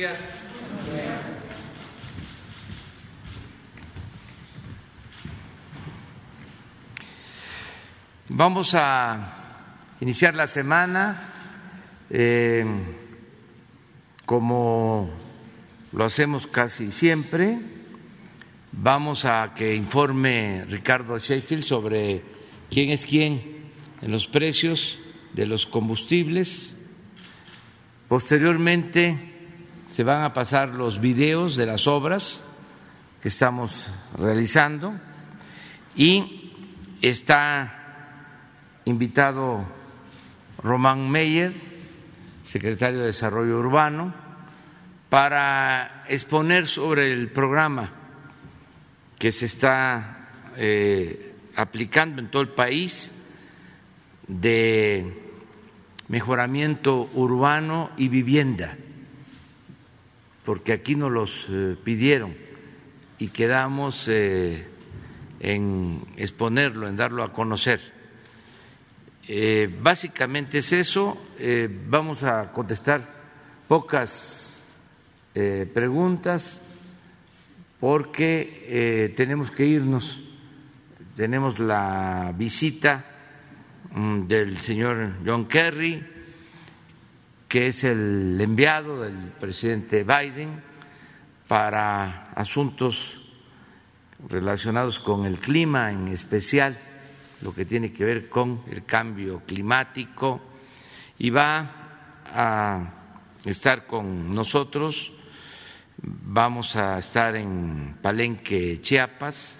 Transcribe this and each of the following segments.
días. Vamos a iniciar la semana eh, como lo hacemos casi siempre. Vamos a que informe Ricardo Sheffield sobre quién es quién en los precios de los combustibles. Posteriormente se van a pasar los videos de las obras que estamos realizando y está invitado Román Meyer, secretario de Desarrollo Urbano, para exponer sobre el programa que se está eh, aplicando en todo el país de mejoramiento urbano y vivienda, porque aquí nos los eh, pidieron y quedamos eh, en exponerlo, en darlo a conocer. Eh, básicamente es eso. vamos a contestar pocas preguntas porque tenemos que irnos. Tenemos la visita Mm, del señor John Kerry, que es el enviado del presidente Biden para asuntos relacionados con el clima, en especial lo que tiene que ver con el cambio climático, y va a estar con nosotros. Vamos a estar en Palenque, Chiapas,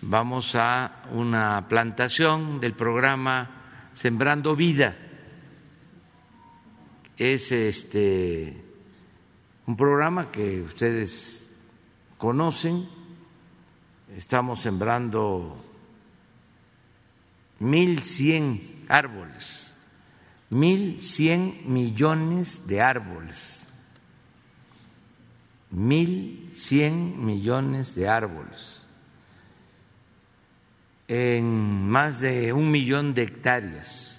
vamos a una plantación del programa Sembrando Vida. Es este un programa que ustedes conocen. Estamos sembrando mil cien árboles, mil cien millones de árboles, mil cien millones de árboles en más de un millón de hectáreas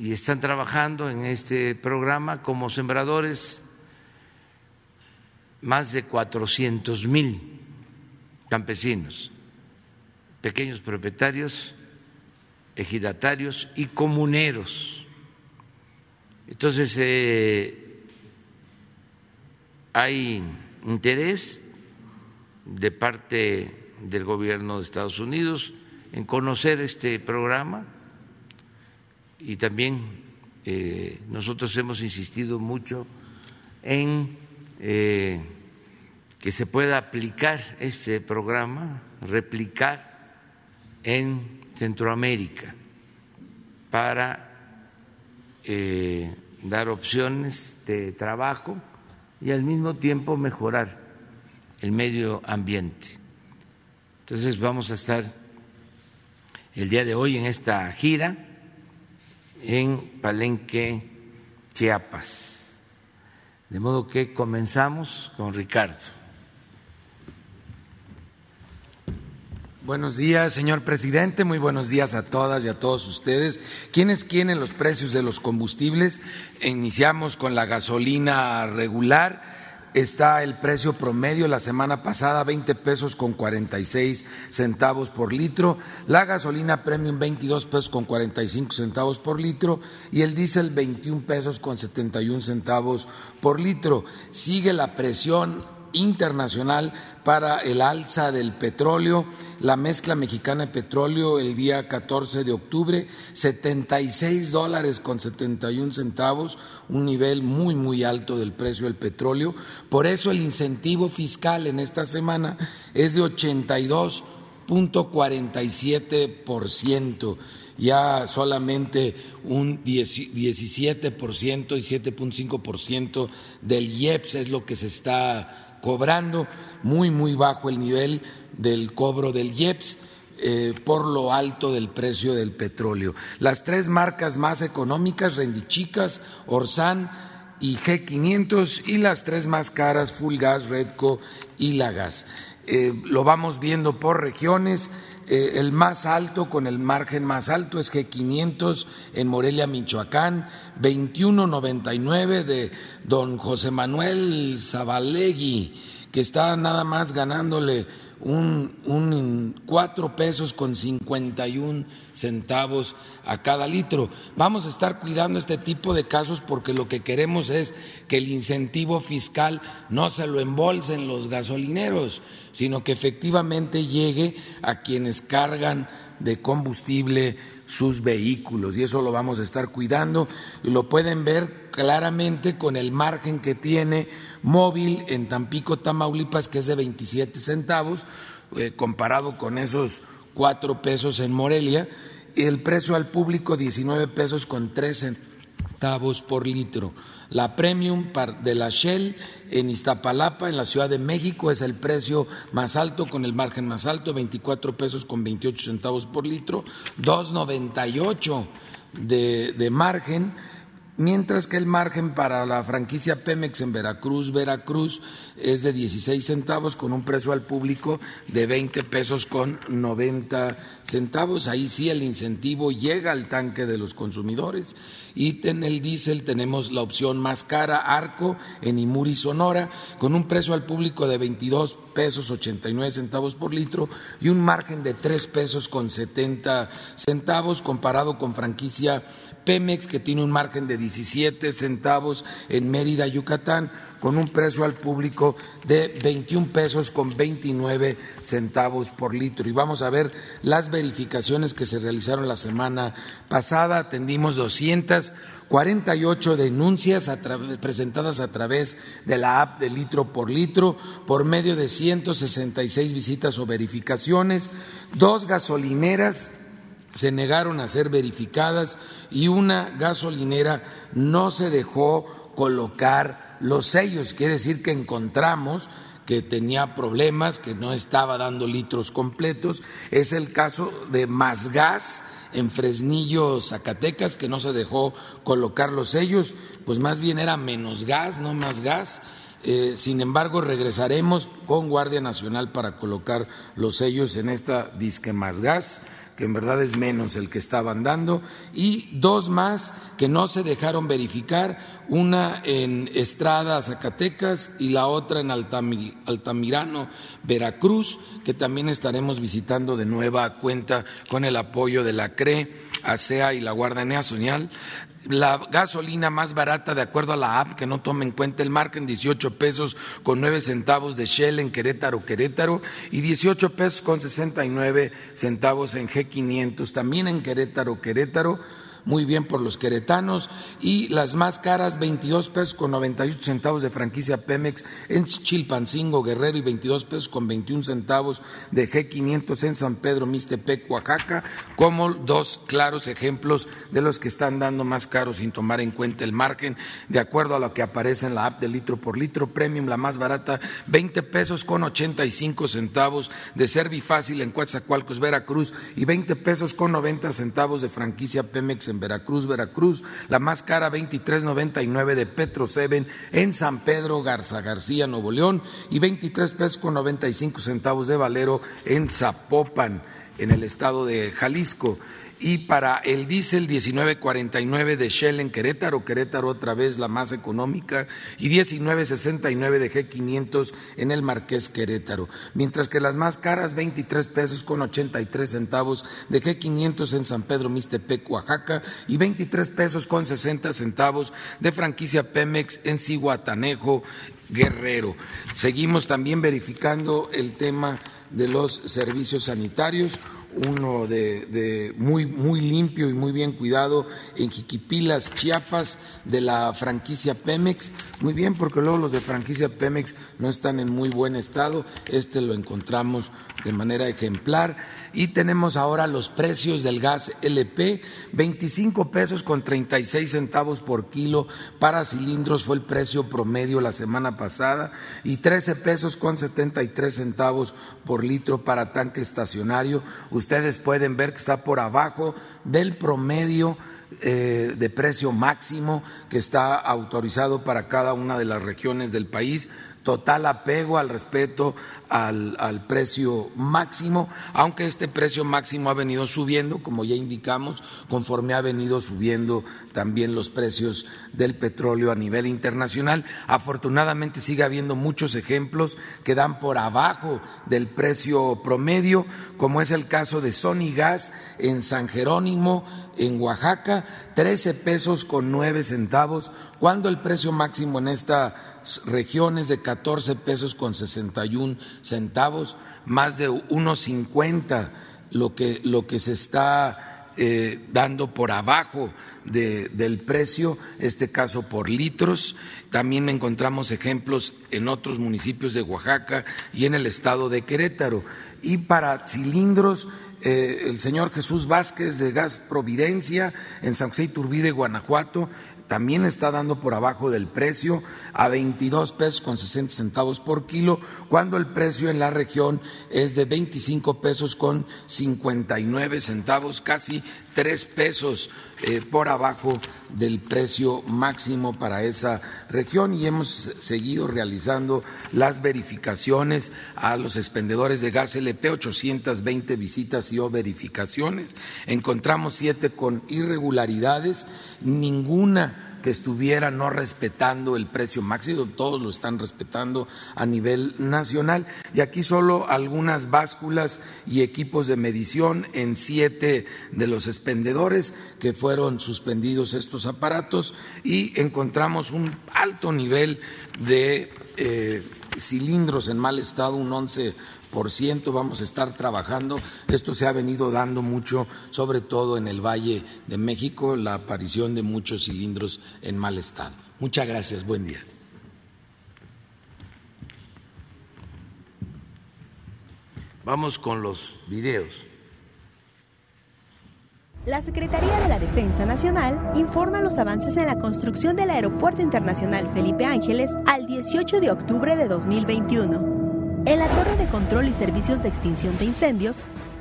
y están trabajando en este programa como sembradores más de 400 mil campesinos, pequeños propietarios, ejidatarios y comuneros. Entonces, eh, hay interés de parte del gobierno de Estados Unidos en conocer este programa y también eh, nosotros hemos insistido mucho en eh, que se pueda aplicar este programa, replicar en Centroamérica para eh, dar opciones de trabajo y al mismo tiempo mejorar el medio ambiente. Entonces vamos a estar el día de hoy en esta gira en Palenque, Chiapas. De modo que comenzamos con Ricardo. Buenos días, señor presidente. Muy buenos días a todas y a todos ustedes. ¿Quiénes quieren los precios de los combustibles? Iniciamos con la gasolina regular está el precio promedio la semana pasada, 20 pesos con 46 centavos por litro, la gasolina premium 22 pesos con 45 centavos por litro y el diésel 21 pesos con 71 centavos por litro. Sigue la presión internacional para el alza del petróleo. La mezcla mexicana de petróleo el día 14 de octubre, 76 dólares con 71 centavos, un nivel muy, muy alto del precio del petróleo. Por eso el incentivo fiscal en esta semana es de 82.47%, ya solamente un 17% y 7.5% del IEPS es lo que se está cobrando, muy, muy bajo el nivel del cobro del IEPS. Eh, por lo alto del precio del petróleo. Las tres marcas más económicas, Rendichicas, Orsan y G500, y las tres más caras, Full Gas, Redco y La Gas. eh, lo vamos viendo por regiones. Eh, el más alto, con el margen más alto, es G500 en Morelia, Michoacán, 21.99 de don José Manuel Zabalegui, que está nada más ganándole un, cuatro pesos con 51 centavos a cada litro. Vamos a estar cuidando este tipo de casos porque lo que queremos es que el incentivo fiscal no se lo embolsen los gasolineros, sino que efectivamente llegue a quienes cargan de combustible sus vehículos y eso lo vamos a estar cuidando y lo pueden ver claramente con el margen que tiene móvil en Tampico, Tamaulipas, que es de 27 centavos, eh, comparado con esos cuatro pesos en Morelia, y el precio al público 19 pesos con tres centavos por litro. La premium de la Shell en Iztapalapa, en la Ciudad de México, es el precio más alto con el margen más alto, 24 pesos con 28 centavos por litro, 2,98 de, de margen mientras que el margen para la franquicia Pemex en Veracruz, Veracruz, es de 16 centavos con un precio al público de 20 pesos con 90 centavos. Ahí sí el incentivo llega al tanque de los consumidores. Y en el diésel tenemos la opción más cara, Arco, en Imuri, Sonora, con un precio al público de 22 pesos 89 centavos por litro y un margen de 3 pesos con 70 centavos comparado con franquicia Pemex, que tiene un margen de 17 centavos en Mérida, Yucatán, con un precio al público de 21 pesos con 29 centavos por litro. Y vamos a ver las verificaciones que se realizaron la semana pasada. Atendimos 248 denuncias presentadas a través de la app de litro por litro por medio de 166 visitas o verificaciones, dos gasolineras se negaron a ser verificadas y una gasolinera no se dejó colocar los sellos. Quiere decir que encontramos que tenía problemas, que no estaba dando litros completos. Es el caso de Más Gas en Fresnillo, Zacatecas, que no se dejó colocar los sellos, pues más bien era menos gas, no más gas. Eh, sin embargo, regresaremos con Guardia Nacional para colocar los sellos en esta disque más gas que en verdad es menos el que estaban dando, y dos más que no se dejaron verificar, una en Estrada, Zacatecas, y la otra en Altamirano, Veracruz, que también estaremos visitando de nueva cuenta con el apoyo de la CRE, ASEA y la Guardia Nacional la gasolina más barata de acuerdo a la app, que no toma en cuenta el margen, 18 pesos con 9 centavos de Shell en Querétaro, Querétaro, y 18 pesos con 69 centavos en G500, también en Querétaro, Querétaro muy bien por los queretanos. Y las más caras 22 pesos con 98 centavos de franquicia Pemex en Chilpancingo, Guerrero y 22 pesos con 21 centavos de G500 en San Pedro, Mixtepec, Oaxaca, como dos claros ejemplos de los que están dando más caros sin tomar en cuenta el margen, de acuerdo a lo que aparece en la app de litro por litro premium, la más barata 20 pesos con 85 centavos de Servifácil en Coatzacoalcos, Veracruz y 20 pesos con 90 centavos de franquicia Pemex en Veracruz, Veracruz, la más cara 23.99 de Petro Seven en San Pedro Garza García, Nuevo León y 23 pesos con 95 centavos de Valero en Zapopan, en el estado de Jalisco y para el diésel 19.49 de Shell en Querétaro, Querétaro otra vez la más económica, y 19.69 de G500 en el Marqués Querétaro, mientras que las más caras 23 pesos con 83 centavos de G500 en San Pedro Mixtepec, Oaxaca, y 23 pesos con 60 centavos de franquicia Pemex en Cihuatanejo, Guerrero. Seguimos también verificando el tema de los servicios sanitarios uno de, muy, muy limpio y muy bien cuidado en Jiquipilas, Chiapas, de la franquicia Pemex. Muy bien, porque luego los de franquicia Pemex no están en muy buen estado. Este lo encontramos de manera ejemplar. Y tenemos ahora los precios del gas LP, 25 pesos con 36 centavos por kilo para cilindros fue el precio promedio la semana pasada y 13 pesos con 73 centavos por litro para tanque estacionario. Ustedes pueden ver que está por abajo del promedio eh, de precio máximo que está autorizado para cada una de las regiones del país, total apego al respeto al, al, precio máximo, aunque este precio máximo ha venido subiendo, como ya indicamos, conforme ha venido subiendo también los precios del petróleo a nivel internacional. Afortunadamente sigue habiendo muchos ejemplos que dan por abajo del precio promedio, como es el caso de Sony Gas en San Jerónimo, en Oaxaca, 13 pesos con 9 centavos, cuando el precio máximo en esta región es de 14 pesos con 61 centavos, más de 1.50 lo que, lo que se está eh, dando por abajo del precio, este caso por litros. También encontramos ejemplos en otros municipios de Oaxaca y en el estado de Querétaro. Y para cilindros, eh, el señor Jesús Vázquez de Gas Providencia en San José Iturbide, Guanajuato, también está dando por abajo del precio a 22 pesos con 60 centavos por kilo, cuando el precio en la región es de 25 pesos con 59 centavos, casi tres pesos eh, por abajo del precio máximo para esa región y hemos seguido realizando las verificaciones a los expendedores de gas LP, 820 visitas y o verificaciones. Encontramos siete con irregularidades, ninguna que estuviera no respetando el precio máximo, todos lo están respetando a nivel nacional. Y aquí solo algunas básculas y equipos de medición en siete de los expendedores que fueron suspendidos estos aparatos y encontramos un alto nivel de eh, cilindros en mal estado, un 11 por ciento vamos a estar trabajando. Esto se ha venido dando mucho, sobre todo en el Valle de México, la aparición de muchos cilindros en mal estado. Muchas gracias. Buen día. Vamos con los videos. La Secretaría de la Defensa Nacional informa los avances en la construcción del Aeropuerto Internacional Felipe Ángeles al 18 de octubre de 2021. En la torre de control y servicios de extinción de incendios,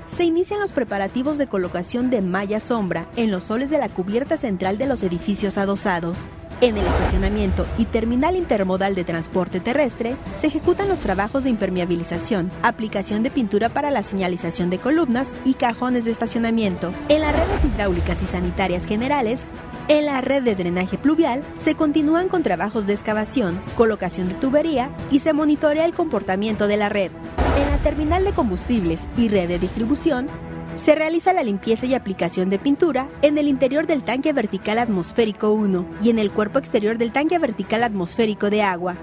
se inician los preparativos de colocación de malla sombra en los soles de la cubierta central de los edificios adosados. En el estacionamiento y terminal intermodal de transporte terrestre se ejecutan los trabajos de impermeabilización, aplicación de pintura para la señalización de columnas y cajones de estacionamiento. En las redes hidráulicas y sanitarias generales, en la red de drenaje pluvial se continúan con trabajos de excavación, colocación de tubería y se monitorea el comportamiento de la red. En la terminal de combustibles y red de distribución se realiza la limpieza y aplicación de pintura en el interior del tanque vertical atmosférico 1 y en el cuerpo exterior del tanque vertical atmosférico de agua.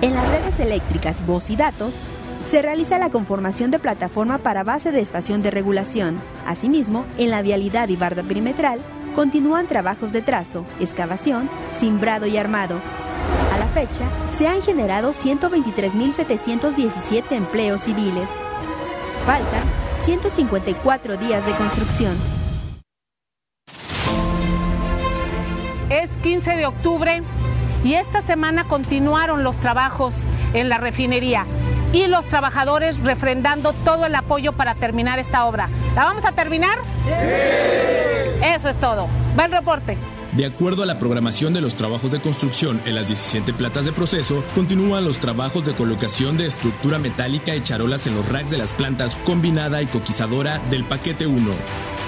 En las redes eléctricas, voz y datos, se realiza la conformación de plataforma para base de estación de regulación. Asimismo, en la vialidad y barda perimetral, continúan trabajos de trazo, excavación, cimbrado y armado. A la fecha, se han generado 123.717 empleos civiles. Faltan 154 días de construcción. Es 15 de octubre y esta semana continuaron los trabajos en la refinería y los trabajadores refrendando todo el apoyo para terminar esta obra. ¿La vamos a terminar? Sí. Eso es todo. Va el reporte. De acuerdo a la programación de los trabajos de construcción en las 17 platas de proceso, continúan los trabajos de colocación de estructura metálica y charolas en los racks de las plantas combinada y coquizadora del paquete 1.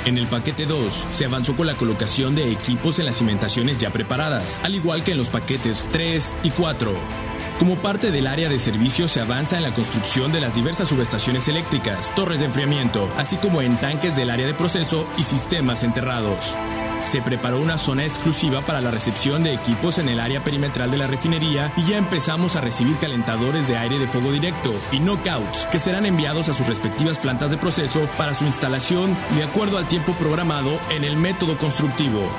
En el paquete 2 se avanzó con la colocación de equipos en las cimentaciones ya preparadas, al igual que en los paquetes 3 y 4. Como parte del área de servicio se avanza en la construcción de las diversas subestaciones eléctricas, torres de enfriamiento, así como en tanques del área de proceso y sistemas enterrados se preparó una zona exclusiva para la recepción de equipos en el área perimetral de la refinería y ya empezamos a recibir calentadores de aire de fuego directo y knockouts que serán enviados a sus respectivas plantas de proceso para su instalación de acuerdo al tiempo programado en el método constructivo.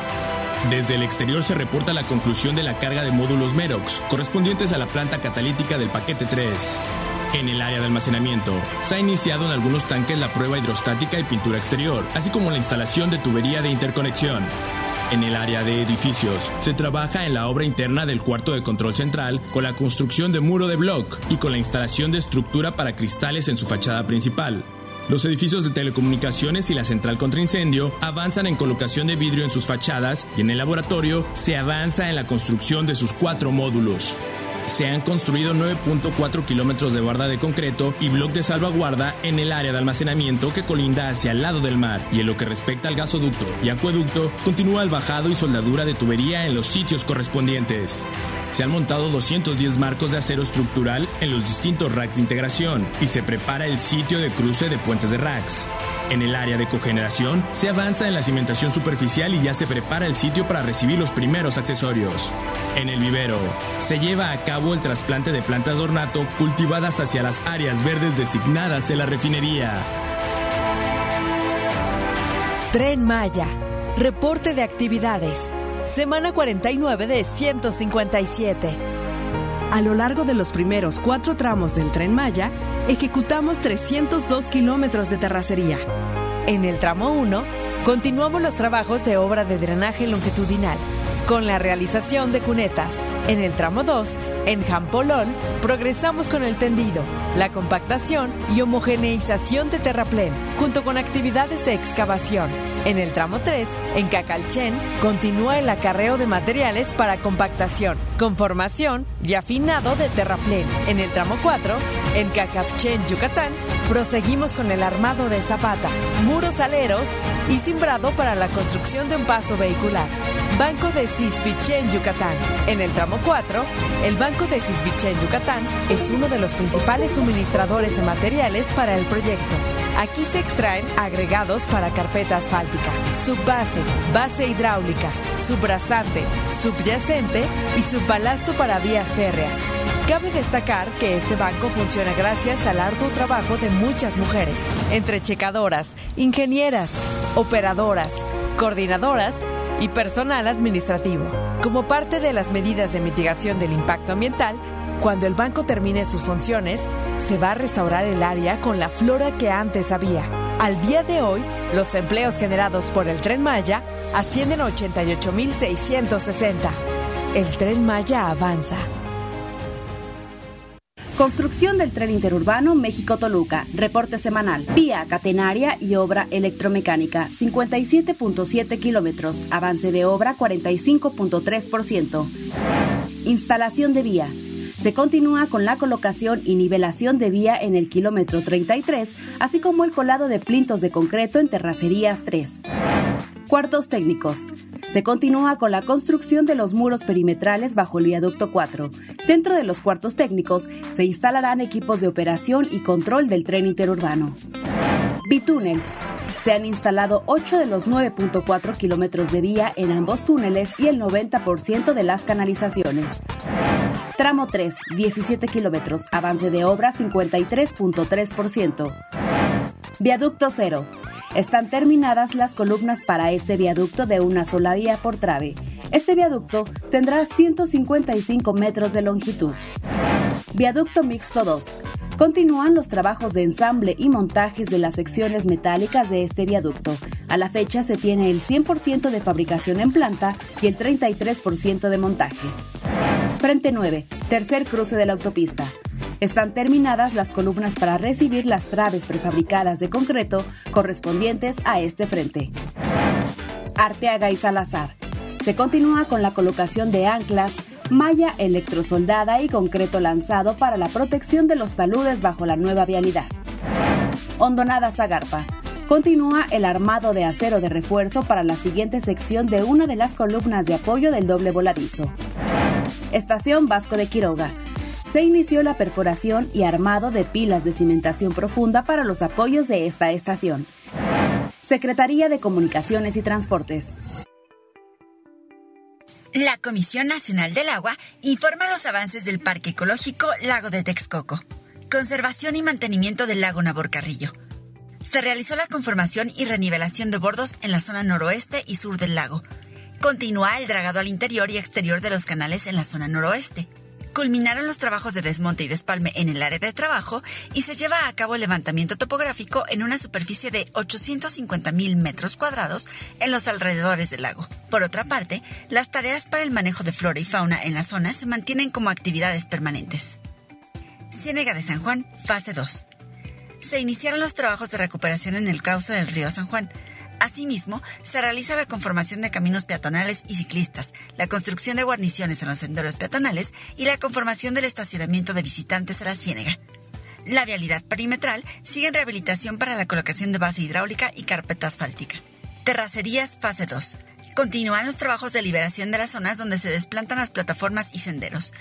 Desde el exterior se reporta la conclusión de la carga de módulos Merox, correspondientes a la planta catalítica del paquete 3. En el área de almacenamiento, se ha iniciado en algunos tanques la prueba hidrostática y pintura exterior, así como la instalación de tubería de interconexión. En el área de edificios, se trabaja en la obra interna del cuarto de control central con la construcción de muro de block y con la instalación de estructura para cristales en su fachada principal. Los edificios de telecomunicaciones y la central contra incendio avanzan en colocación de vidrio en sus fachadas y en el laboratorio se avanza en la construcción de sus cuatro módulos. Se han construido 9.4 kilómetros de barda de concreto y bloc de salvaguarda en el área de almacenamiento que colinda hacia el lado del mar. Y en lo que respecta al gasoducto y acueducto, continúa el bajado y soldadura de tubería en los sitios correspondientes. Se han montado 210 marcos de acero estructural en los distintos racks de integración y se prepara el sitio de cruce de puentes de racks. En el área de cogeneración se avanza en la cimentación superficial y ya se prepara el sitio para recibir los primeros accesorios. En el vivero se lleva a cabo el trasplante de plantas de ornato cultivadas hacia las áreas verdes designadas en la refinería. Tren Maya. Reporte de actividades. Semana 49 de 157. A lo largo de los primeros cuatro tramos del tren Maya, ejecutamos 302 kilómetros de terracería. En el tramo 1, continuamos los trabajos de obra de drenaje longitudinal con la realización de cunetas. En el tramo 2, en Jampolol, progresamos con el tendido, la compactación y homogeneización de terraplén, junto con actividades de excavación. En el tramo 3, en Cacalchen, continúa el acarreo de materiales para compactación, conformación y afinado de terraplén. En el tramo 4, en Cacapchen, Yucatán, proseguimos con el armado de zapata, muros aleros y cimbrado para la construcción de un paso vehicular. Banco de Cisbichen, Yucatán. En el tramo 4, el Banco de Cisbichen, Yucatán es uno de los principales suministradores de materiales para el proyecto. Aquí se extraen agregados para carpeta asfáltica, subbase, base hidráulica, subrasante, subyacente y subbalasto para vías férreas. Cabe destacar que este banco funciona gracias al arduo trabajo de muchas mujeres, entre checadoras, ingenieras, operadoras, coordinadoras y personal administrativo. Como parte de las medidas de mitigación del impacto ambiental, cuando el banco termine sus funciones, se va a restaurar el área con la flora que antes había. Al día de hoy, los empleos generados por el tren Maya ascienden a 88.660. El tren Maya avanza. Construcción del tren interurbano México-Toluca. Reporte semanal. Vía catenaria y obra electromecánica. 57.7 kilómetros. Avance de obra 45.3%. Instalación de vía. Se continúa con la colocación y nivelación de vía en el kilómetro 33, así como el colado de plintos de concreto en terracerías 3. Cuartos técnicos. Se continúa con la construcción de los muros perimetrales bajo el viaducto 4. Dentro de los cuartos técnicos se instalarán equipos de operación y control del tren interurbano. Bitúnel. Se han instalado 8 de los 9.4 kilómetros de vía en ambos túneles y el 90% de las canalizaciones. Tramo 3, 17 kilómetros, avance de obra 53.3%. Viaducto 0. Están terminadas las columnas para este viaducto de una sola vía por trave. Este viaducto tendrá 155 metros de longitud. Viaducto Mixto 2. Continúan los trabajos de ensamble y montajes de las secciones metálicas de este viaducto. A la fecha se tiene el 100% de fabricación en planta y el 33% de montaje. Frente 9. Tercer cruce de la autopista. Están terminadas las columnas para recibir las traves prefabricadas de concreto correspondientes a este frente. Arteaga y Salazar. Se continúa con la colocación de anclas, malla electrosoldada y concreto lanzado para la protección de los taludes bajo la nueva vialidad. Hondonada Zagarpa. Continúa el armado de acero de refuerzo para la siguiente sección de una de las columnas de apoyo del doble voladizo. Estación Vasco de Quiroga se inició la perforación y armado de pilas de cimentación profunda para los apoyos de esta estación. Secretaría de Comunicaciones y Transportes. La Comisión Nacional del Agua informa los avances del Parque Ecológico Lago de Texcoco. Conservación y mantenimiento del lago Naborcarrillo. Se realizó la conformación y renivelación de bordos en la zona noroeste y sur del lago. Continúa el dragado al interior y exterior de los canales en la zona noroeste culminaron los trabajos de desmonte y despalme en el área de trabajo y se lleva a cabo el levantamiento topográfico en una superficie de 850 mil metros cuadrados en los alrededores del lago. Por otra parte, las tareas para el manejo de flora y fauna en la zona se mantienen como actividades permanentes. Ciénega de San Juan, fase 2. Se iniciaron los trabajos de recuperación en el cauce del río San Juan, Asimismo, se realiza la conformación de caminos peatonales y ciclistas, la construcción de guarniciones en los senderos peatonales y la conformación del estacionamiento de visitantes a la Ciénega. La vialidad perimetral sigue en rehabilitación para la colocación de base hidráulica y carpeta asfáltica. Terracerías fase 2. Continúan los trabajos de liberación de las zonas donde se desplantan las plataformas y senderos.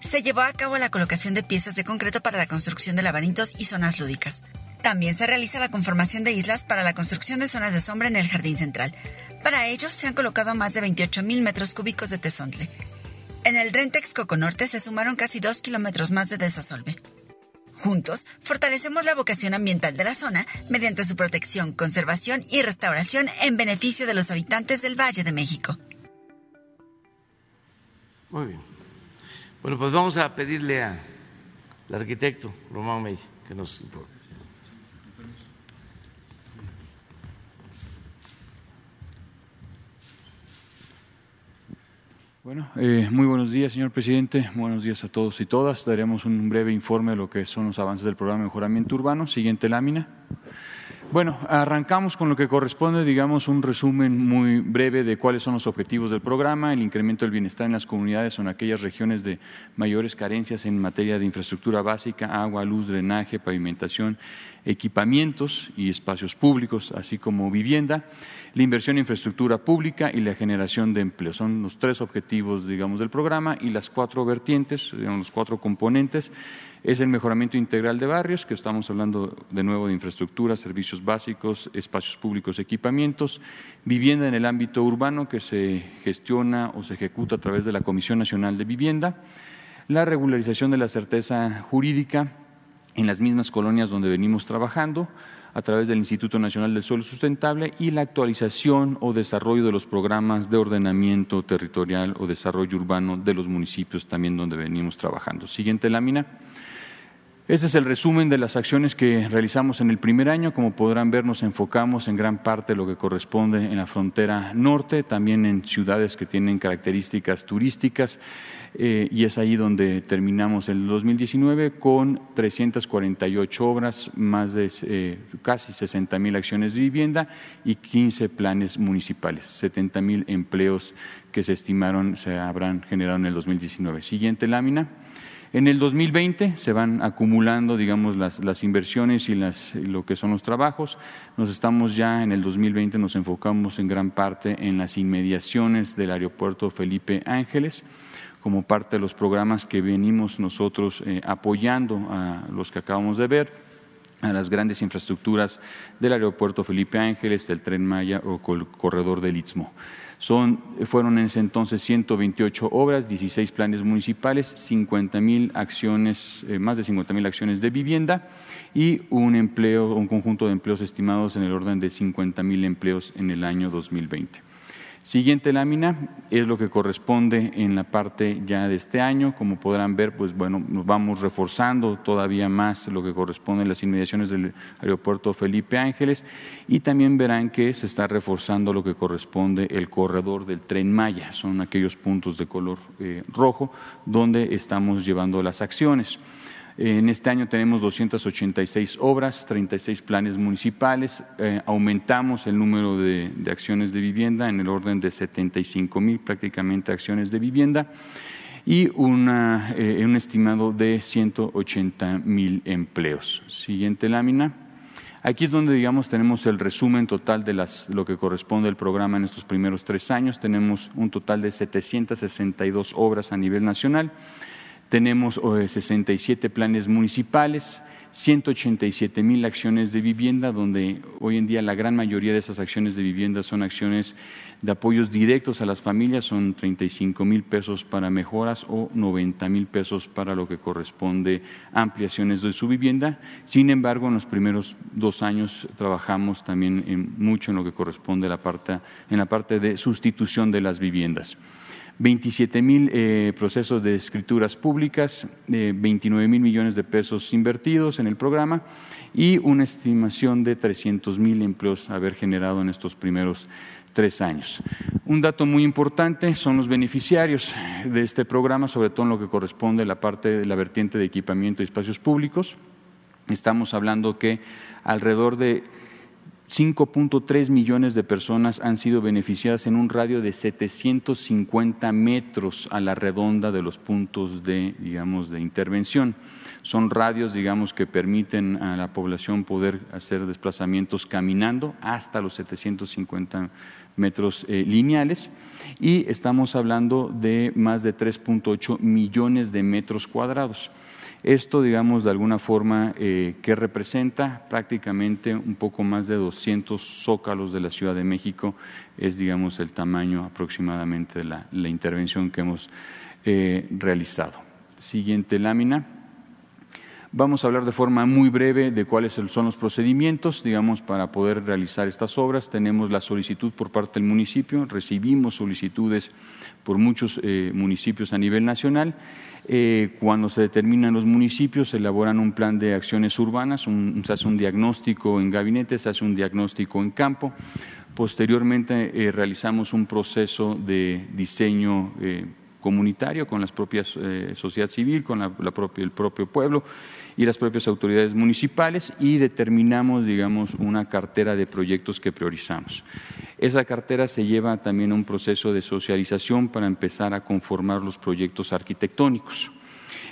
Se llevó a cabo la colocación de piezas de concreto para la construcción de laberintos y zonas lúdicas. También se realiza la conformación de islas para la construcción de zonas de sombra en el jardín central. Para ello se han colocado más de 28.000 metros cúbicos de tesontle. En el Rentex Coco Norte se sumaron casi 2 kilómetros más de desasolve. Juntos, fortalecemos la vocación ambiental de la zona mediante su protección, conservación y restauración en beneficio de los habitantes del Valle de México. Muy bien. Bueno, pues vamos a pedirle al arquitecto Román May que nos informe. Bueno, eh, muy buenos días, señor presidente. Buenos días a todos y todas. Daremos un breve informe de lo que son los avances del programa de mejoramiento urbano. Siguiente lámina. Bueno, arrancamos con lo que corresponde, digamos, un resumen muy breve de cuáles son los objetivos del programa. El incremento del bienestar en las comunidades son aquellas regiones de mayores carencias en materia de infraestructura básica, agua, luz, drenaje, pavimentación, equipamientos y espacios públicos, así como vivienda la inversión en infraestructura pública y la generación de empleo. Son los tres objetivos, digamos, del programa y las cuatro vertientes, digamos, los cuatro componentes. Es el mejoramiento integral de barrios, que estamos hablando de nuevo de infraestructura, servicios básicos, espacios públicos, equipamientos, vivienda en el ámbito urbano, que se gestiona o se ejecuta a través de la Comisión Nacional de Vivienda, la regularización de la certeza jurídica en las mismas colonias donde venimos trabajando, a través del Instituto Nacional del Suelo Sustentable y la actualización o desarrollo de los programas de ordenamiento territorial o desarrollo urbano de los municipios también donde venimos trabajando. Siguiente lámina. Este es el resumen de las acciones que realizamos en el primer año. Como podrán ver, nos enfocamos en gran parte lo que corresponde en la frontera norte, también en ciudades que tienen características turísticas, eh, y es ahí donde terminamos el 2019 con 348 obras, más de eh, casi 60 mil acciones de vivienda y 15 planes municipales, 70 mil empleos que se estimaron se habrán generado en el 2019. Siguiente lámina. En el 2020 se van acumulando, digamos, las, inversiones y las, lo que son los trabajos. Nos estamos ya en el 2020 nos enfocamos en gran parte en las inmediaciones del aeropuerto Felipe Ángeles como parte de los programas que venimos nosotros eh, apoyando a los que acabamos de ver a las grandes infraestructuras del aeropuerto Felipe Ángeles, del tren Maya o el corredor del Istmo. Son, fueron en ese entonces 128 obras, 16 planes municipales, 50 mil acciones, eh, más de 50 mil acciones de vivienda y un empleo, un conjunto de empleos estimados en el orden de 50 mil empleos en el año 2020. Siguiente lámina es lo que corresponde en la parte ya de este año. Como podrán ver, pues bueno, nos vamos reforzando todavía más lo que corresponde en las inmediaciones del aeropuerto Felipe Ángeles y también verán que se está reforzando lo que corresponde el corredor del tren Maya. Son aquellos puntos de color eh, rojo donde estamos llevando las acciones. En este año tenemos 286 obras, 36 planes municipales, eh, aumentamos el número de, acciones de vivienda en el orden de 75 mil prácticamente acciones de vivienda y eh, un estimado de 180 mil empleos. Siguiente lámina. Aquí es donde, digamos, tenemos el resumen total de lo que corresponde al programa en estos primeros tres años. Tenemos un total de 762 obras a nivel nacional. Tenemos 67 eh, planes municipales, 187 mil acciones de vivienda, donde hoy en día la gran mayoría de esas acciones de vivienda son acciones de apoyos directos a las familias, son 35 mil pesos para mejoras o 90 mil pesos para lo que corresponde a ampliaciones de su vivienda. Sin embargo, en los primeros dos años trabajamos también mucho en lo que corresponde a en la parte de sustitución de las viviendas. 27 mil eh, procesos de escrituras públicas, 29 mil millones de pesos invertidos en el programa y una estimación de 300 mil empleos haber generado en estos primeros tres años. Un dato muy importante son los beneficiarios de este programa, sobre todo en lo que corresponde a la parte de la vertiente de equipamiento y espacios públicos. Estamos hablando que alrededor de 5.3 millones de personas han sido beneficiadas en un radio de 750 metros a la redonda de los puntos de, digamos, de intervención. Son radios, digamos, que permiten a la población poder hacer desplazamientos caminando hasta los 750 metros eh, lineales y estamos hablando de más de 3.8 millones de metros cuadrados. Esto, digamos, de alguna forma, eh, que representa prácticamente un poco más de 200 zócalos de la Ciudad de México, es, digamos, el tamaño aproximadamente de la, intervención que hemos eh, realizado. Siguiente lámina. Vamos a hablar de forma muy breve de cuáles son los procedimientos, digamos, para poder realizar estas obras. Tenemos la solicitud por parte del municipio, recibimos solicitudes por muchos eh, municipios a nivel nacional eh, cuando se determinan los municipios, se elaboran un plan de acciones urbanas, se hace un diagnóstico en gabinete, se hace un diagnóstico en campo. Posteriormente eh, realizamos un proceso de diseño eh, comunitario con las propias sociedad civil, con la, el propio pueblo y las propias autoridades municipales y determinamos, digamos, una cartera de proyectos que priorizamos. Esa cartera se lleva también a un proceso de socialización para empezar a conformar los proyectos arquitectónicos.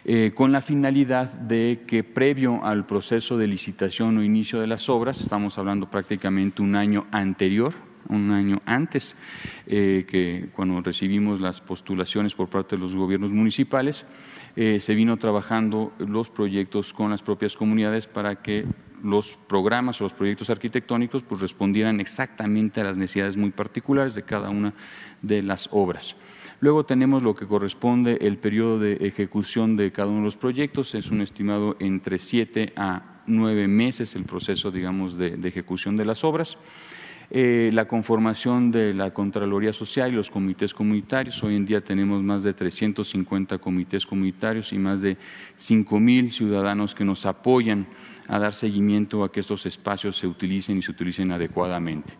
Eh, con la finalidad de que previo al proceso de licitación o inicio de las obras, estamos hablando prácticamente un año anterior, un año antes eh, que cuando recibimos las postulaciones por parte de los gobiernos municipales, eh, se vino trabajando los proyectos con las propias comunidades para que los programas o los proyectos arquitectónicos pues respondieran exactamente a las necesidades muy particulares de cada una de las obras. Luego tenemos lo que corresponde el periodo de ejecución de cada uno de los proyectos, es un estimado entre siete a nueve meses el proceso, digamos, de ejecución de las obras. Eh, la conformación de la Contraloría Social y los comités comunitarios. Hoy en día tenemos más de 350 comités comunitarios y más de 5.000 ciudadanos que nos apoyan a dar seguimiento a que estos espacios se utilicen y se utilicen adecuadamente.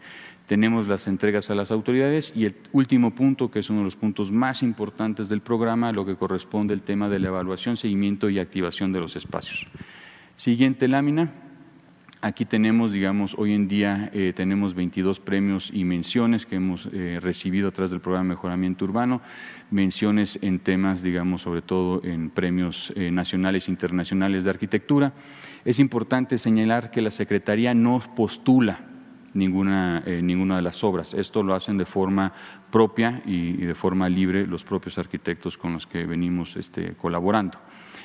Tenemos las entregas a las autoridades y el último punto, que es uno de los puntos más importantes del programa, lo que corresponde al tema de la evaluación, seguimiento y activación de los espacios. Siguiente lámina. Aquí tenemos, digamos, hoy en día eh, tenemos 22 premios y menciones que hemos eh, recibido a través del programa de mejoramiento urbano, menciones en temas, digamos, sobre todo en premios eh, nacionales e internacionales de arquitectura. Es importante señalar que la Secretaría no postula ninguna, ninguna de las obras. Esto lo hacen de forma propia y, de forma libre los propios arquitectos con los que venimos este, colaborando.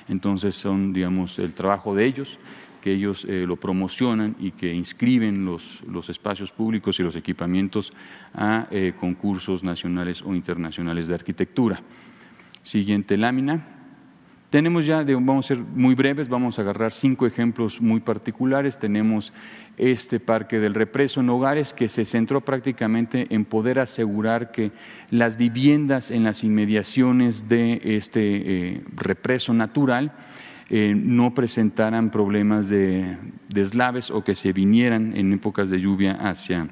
Entonces son, digamos, el trabajo de ellos que ellos eh, lo promocionan y que inscriben los, espacios públicos y los equipamientos a eh, concursos nacionales o internacionales de arquitectura. Siguiente lámina. Tenemos ya, vamos a ser muy breves, vamos a agarrar cinco ejemplos muy particulares. Tenemos este parque del represo en hogares que se centró prácticamente en poder asegurar que las viviendas en las inmediaciones de este eh, represo natural eh, no presentaran problemas de deslaves o que se vinieran en épocas de lluvia hacia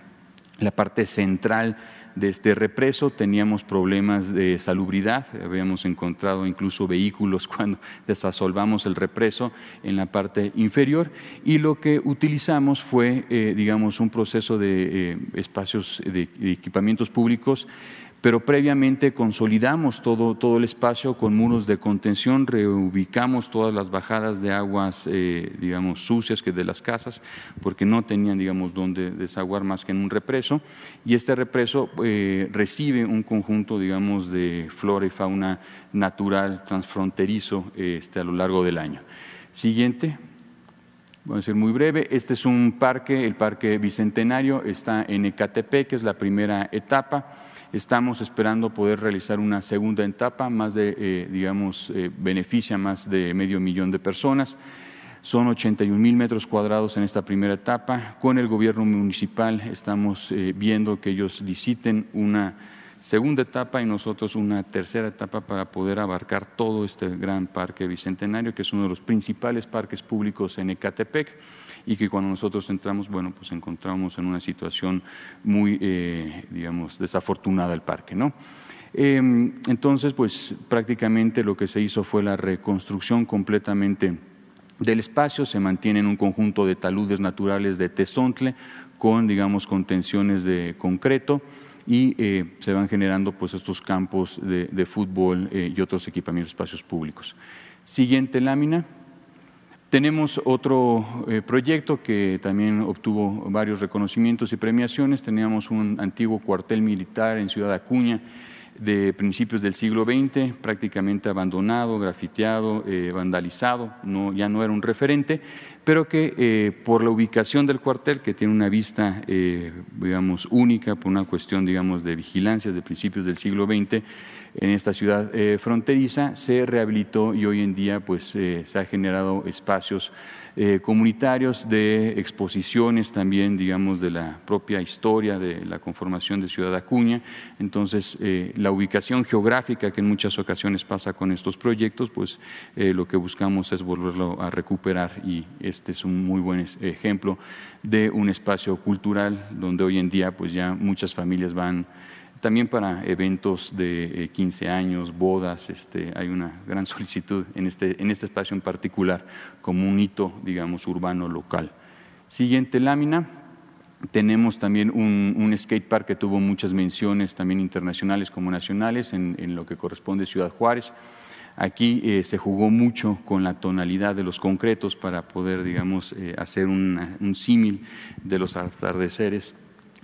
la parte central de este represo, teníamos problemas de salubridad, habíamos encontrado incluso vehículos cuando desasolvamos el represo en la parte inferior y lo que utilizamos fue, eh, digamos, un proceso de eh, espacios de equipamientos públicos pero previamente consolidamos todo, todo el espacio con muros de contención, reubicamos todas las bajadas de aguas, eh, digamos, sucias que de las casas, porque no tenían, digamos, donde desaguar más que en un represo, y este represo eh, recibe un conjunto, digamos, de flora y fauna natural transfronterizo este, a lo largo del año. Siguiente. Voy a ser muy breve. Este es un parque, el Parque Bicentenario, está en Ecatepec, que es la primera etapa. Estamos esperando poder realizar una segunda etapa, más de, eh, digamos, eh, beneficia más de medio millón de personas. Son 81 mil metros cuadrados en esta primera etapa. Con el gobierno municipal estamos eh, viendo que ellos liciten una segunda etapa y nosotros una tercera etapa para poder abarcar todo este gran parque bicentenario, que es uno de los principales parques públicos en Ecatepec y que cuando nosotros entramos, bueno, pues encontramos en una situación muy, eh, digamos, desafortunada el parque, ¿no? Em, entonces, pues prácticamente lo que se hizo fue la reconstrucción completamente del espacio, se mantienen un conjunto de taludes naturales de tesontle con, digamos, contenciones de concreto y eh, se van generando pues estos campos de, fútbol eh, y otros equipamientos espacios públicos. Siguiente lámina. Tenemos otro eh, proyecto que también obtuvo varios reconocimientos y premiaciones. Teníamos un antiguo cuartel militar en Ciudad Acuña de principios del siglo XX, prácticamente abandonado, grafiteado, eh, vandalizado, no, ya no era un referente, pero que eh, por la ubicación del cuartel, que tiene una vista, digamos, única, por una cuestión, digamos, de vigilancia de principios del siglo XX, en esta ciudad fronteriza, se rehabilitó y hoy en día pues, se ha generado espacios eh, comunitarios, de exposiciones también, digamos, de la propia historia de la conformación de Ciudad Acuña. Entonces, eh, la ubicación geográfica que en muchas ocasiones pasa con estos proyectos, pues eh, lo que buscamos es volverlo a recuperar y este es un muy buen ejemplo de un espacio cultural donde hoy en día pues ya muchas familias van también para eventos de 15 eh, años, bodas, este, hay una gran solicitud en este, en este espacio en particular como un hito, digamos, urbano local. Siguiente lámina. Tenemos también un, skate park que tuvo muchas menciones, también internacionales como nacionales, en, lo que corresponde a Ciudad Juárez. Aquí eh, se jugó mucho con la tonalidad de los concretos para poder, digamos, eh, hacer un símil de los atardeceres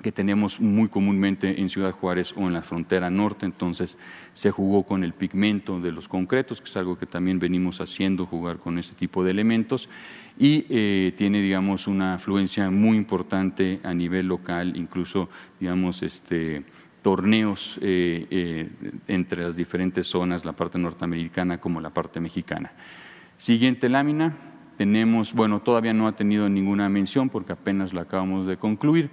que tenemos muy comúnmente en Ciudad Juárez o en la frontera norte, entonces se jugó con el pigmento de los concretos, que es algo que también venimos haciendo, jugar con ese tipo de elementos, y eh, tiene, digamos, una afluencia muy importante a nivel local, incluso, digamos, este, torneos eh, eh, entre las diferentes zonas, la parte norteamericana como la parte mexicana. Siguiente lámina, tenemos, bueno, todavía no ha tenido ninguna mención porque apenas la acabamos de concluir,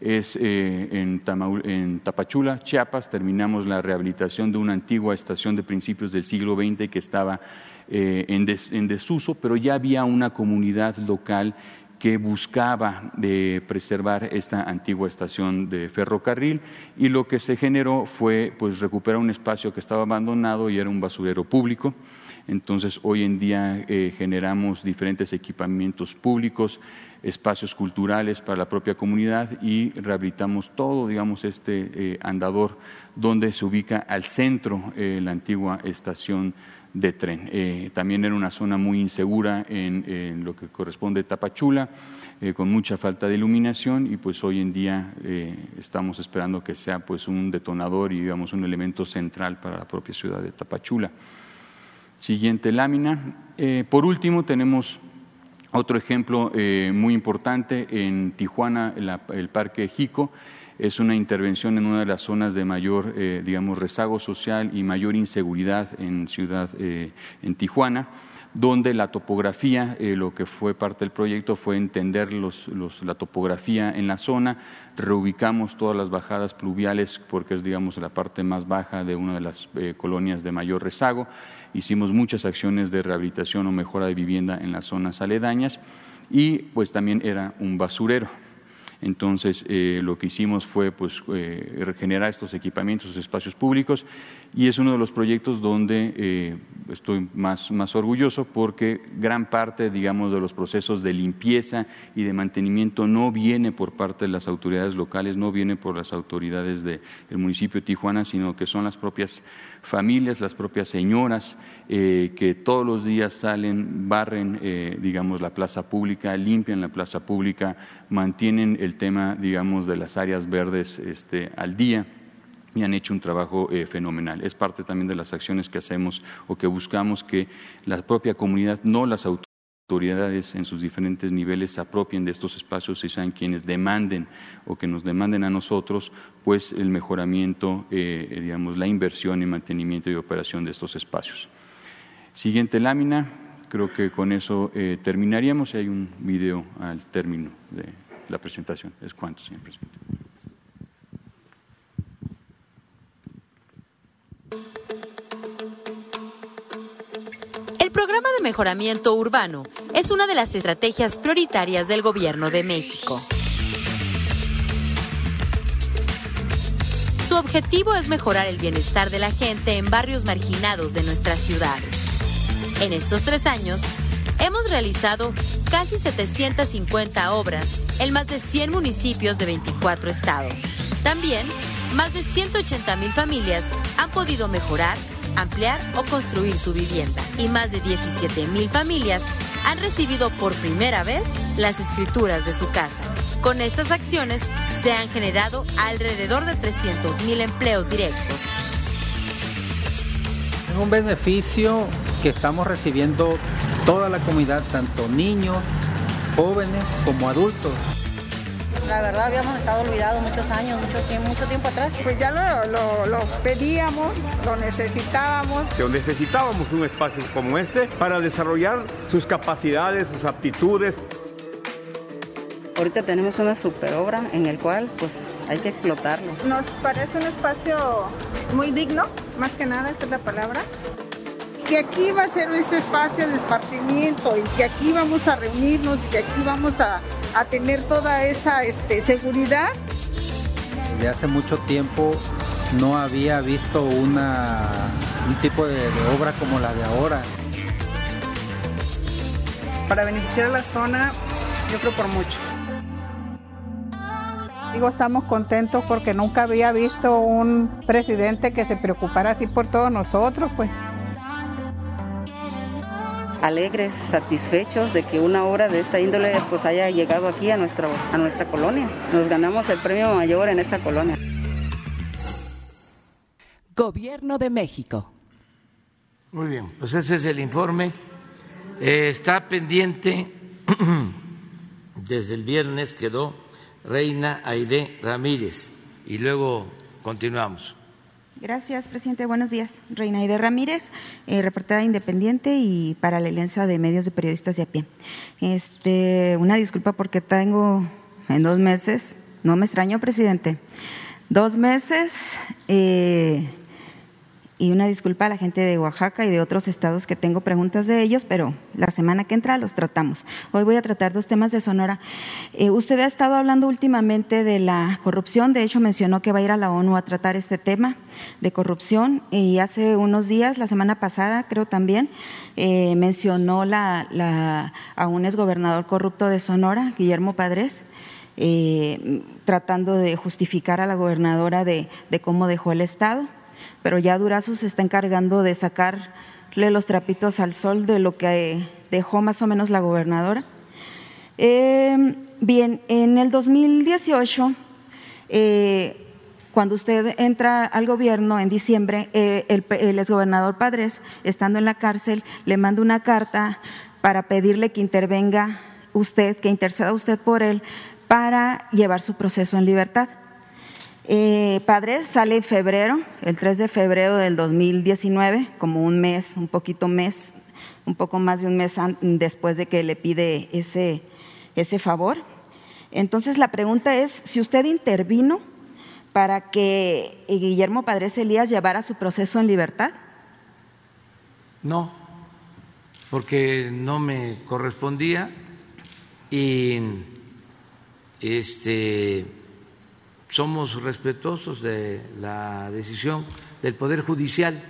es eh, en, Tapachula, Chiapas. Terminamos la rehabilitación de una antigua estación de principios del siglo XX que estaba eh, en, desuso, pero ya había una comunidad local que buscaba de preservar esta antigua estación de ferrocarril y lo que se generó fue pues recuperar un espacio que estaba abandonado y era un basurero público. Entonces, hoy en día eh, generamos diferentes equipamientos públicos, espacios culturales para la propia comunidad y rehabilitamos todo, digamos, este eh, andador donde se ubica al centro eh, la antigua estación de tren. también era una zona muy insegura en, lo que corresponde a Tapachula, con mucha falta de iluminación y pues hoy en día estamos esperando que sea pues un detonador y digamos un elemento central para la propia ciudad de Tapachula. Siguiente lámina. Eh, por último, tenemos otro ejemplo eh, muy importante en Tijuana, el Parque Jico. Es una intervención en una de las zonas de mayor, eh, digamos, rezago social y mayor inseguridad en ciudad, en Tijuana donde la topografía, lo que fue parte del proyecto fue entender la topografía en la zona, reubicamos todas las bajadas pluviales porque es, digamos, la parte más baja de una de las colonias de mayor rezago hicimos muchas acciones de rehabilitación o mejora de vivienda en las zonas aledañas y pues también era un basurero. Entonces, eh, lo que hicimos fue pues, eh, regenerar estos equipamientos, espacios públicos, y es uno de los proyectos donde eh, estoy más, más orgulloso porque gran parte, digamos, de los procesos de limpieza y de mantenimiento no viene por parte de las autoridades locales, no viene por las autoridades del municipio de Tijuana, sino que son las propias familias, las propias señoras eh, que todos los días salen, barren, eh, digamos, la plaza pública, limpian la plaza pública, mantienen el tema, digamos, de las áreas verdes este, al día y han hecho un trabajo eh, fenomenal. Es parte también de las acciones que hacemos o que buscamos que la propia comunidad, no las autoridades en sus diferentes niveles se apropien de estos espacios y sean quienes demanden o que nos demanden a nosotros pues el mejoramiento, eh, digamos, la inversión y mantenimiento y operación de estos espacios. Siguiente lámina, creo que con eso eh, terminaríamos. Hay un video al término de la presentación. ¿Es cuánto, señor presidente? El programa de mejoramiento urbano es una de las estrategias prioritarias del Gobierno de México. Su objetivo es mejorar el bienestar de la gente en barrios marginados de nuestra ciudad. En estos tres años, hemos realizado casi 750 obras en más de 100 municipios de 24 estados. También, más de 180 mil familias han podido mejorar, ampliar o construir su vivienda y más de 17 mil familias han recibido por primera vez las escrituras de su casa. Con estas acciones se han generado alrededor de 300 mil empleos directos. Es un beneficio que estamos recibiendo toda la comunidad, tanto niños, jóvenes como adultos. La verdad habíamos estado olvidados muchos años, mucho tiempo, mucho tiempo atrás. Pues ya lo, lo pedíamos, lo necesitábamos. Necesitábamos un espacio como este para desarrollar sus capacidades, sus aptitudes. Ahorita tenemos una super obra en el cual pues hay que explotarlo. Nos parece un espacio muy digno, más que nada, esa es la palabra. Que aquí va a ser ese espacio de esparcimiento y que aquí vamos a reunirnos y que aquí vamos a, tener toda esa este, seguridad. De hace mucho tiempo no había visto una, un tipo de obra como la de ahora. Para beneficiar a la zona, yo creo por mucho. Digo, estamos contentos porque nunca había visto un presidente que se preocupara así por todos nosotros, pues. Alegres, satisfechos de que una obra de esta índole pues haya llegado aquí a nuestra, a nuestra colonia. Nos ganamos el premio mayor en esta colonia. Gobierno de México. Muy bien, pues ese es el informe. Eh, está pendiente, desde el viernes quedó Reina Aide Ramírez. Y luego continuamos. Gracias, presidente. Buenos días. Reina Aide Ramírez, eh, reportera independiente y para la Alianza de Medios de Periodistas de a pie. Este, una disculpa porque tengo en dos meses, no me extraño, presidente, dos meses eh, y una disculpa a la gente de Oaxaca y de otros estados que tengo preguntas de ellos, pero la semana que entra los tratamos. Hoy voy a tratar dos temas de Sonora. Eh, usted ha estado hablando últimamente de la corrupción, de hecho mencionó que va a ir a la ONU a tratar este tema de corrupción y hace unos días, la semana pasada creo también, eh, mencionó la, a un exgobernador corrupto de Sonora, Guillermo Padres. Eh, tratando de justificar a la gobernadora de cómo dejó el Estado pero ya Durazo se está encargando de sacarle los trapitos al sol de lo que dejó más o menos la gobernadora. Eh, bien, en el 2018, eh, cuando usted entra al gobierno en diciembre, eh, el, el exgobernador Padres, estando en la cárcel, le manda una carta para pedirle que intervenga usted, que interceda usted por él, para llevar su proceso en libertad. Eh, Padres sale en febrero, el 3 de febrero del 2019, como un mes, un poquito mes, un poco más de un mes después de que le pide ese, ese favor. Entonces la pregunta es si usted intervino para que Guillermo Padres Elías llevara su proceso en libertad. No, porque no me correspondía y este somos respetuosos de la decisión del Poder Judicial,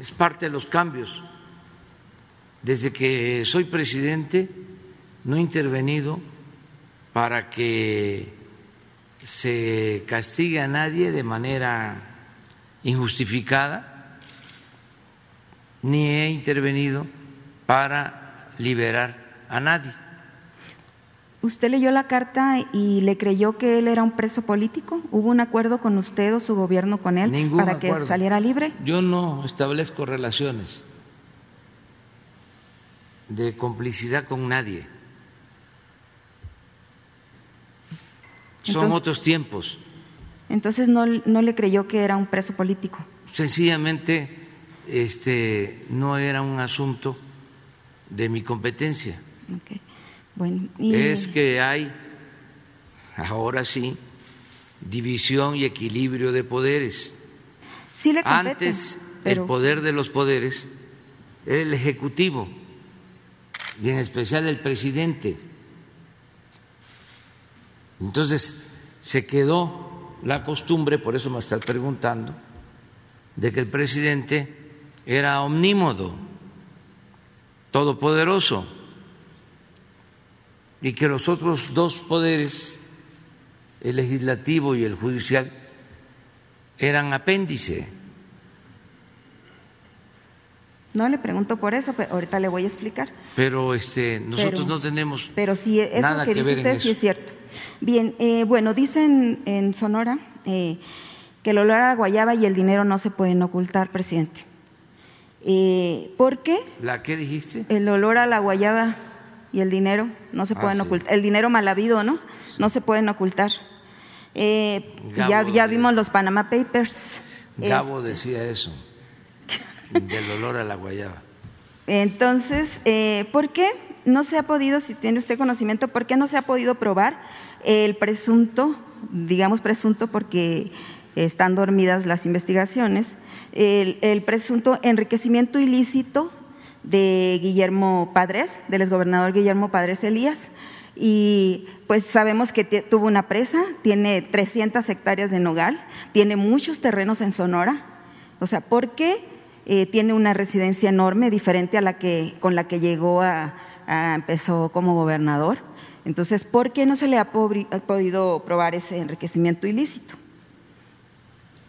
es parte de los cambios. Desde que soy presidente no he intervenido para que se castigue a nadie de manera injustificada, ni he intervenido para liberar a nadie. ¿Usted leyó la carta y le creyó que él era un preso político? ¿Hubo un acuerdo con usted o su gobierno con él para que saliera libre? Yo no establezco relaciones de complicidad con nadie. Son otros tiempos. Entonces no, no, le creyó que era un preso político. Sencillamente este, no era un asunto de mi competencia. Okay. Es que hay, ahora sí, división y equilibrio de poderes. Antes el poder de los poderes era el Ejecutivo y en especial el presidente. Entonces se quedó la costumbre, por eso me estás preguntando, de que el presidente era omnímodo todopoderoso y que los otros dos poderes, el legislativo y el judicial, eran apéndice. No le pregunto por eso, pero ahorita le voy a explicar. Pero este, nosotros no tenemos pero sí, eso nada que, que, dice ver usted en eso. sí es cierto. Bien, eh, bueno, dicen en Sonora eh, que el olor a la guayaba y el dinero no se pueden ocultar, presidente. Eh, ¿Por qué? ¿La qué dijiste? El olor a la guayaba y el dinero no se Ah, pueden sí. ocultar. El dinero mal habido, ¿no? No se pueden ocultar. Eh, ya, ya de- vimos los Panama Papers. Gabo decía eso, del olor a la guayaba. Entonces, eh, ¿por qué no se ha podido, si tiene usted conocimiento, por qué no se ha podido probar el presunto, digamos presunto porque están dormidas las investigaciones, el, el presunto enriquecimiento ilícito de Guillermo Padres, del exgobernador Guillermo Padres Elías? Y pues sabemos que tuvo una presa, tiene 300 hectáreas de nogal, tiene muchos terrenos en Sonora. O sea, ¿por qué eh, tiene una residencia enorme, diferente a la que con la que llegó a, a- empezó como gobernador? Entonces, ¿por qué no se le ha podido probar ese enriquecimiento ilícito?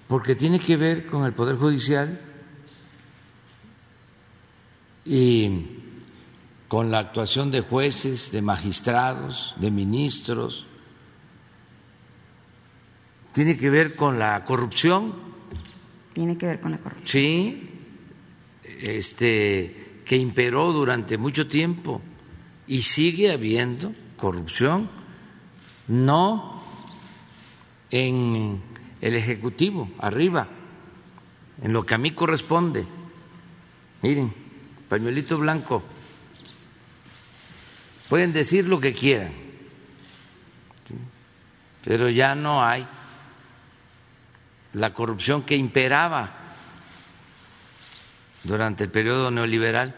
Porque tiene que ver con el Poder Judicial y con la actuación de jueces, de magistrados, de ministros. Tiene que ver con la corrupción, Tiene que ver con la corrupción. sí, este, que imperó durante mucho tiempo y sigue habiendo corrupción, no en el Ejecutivo, arriba, en lo que a mí corresponde. Miren, pañuelito blanco, pueden decir lo que quieran, ¿sí? pero ya no hay la corrupción que imperaba durante el periodo neoliberal.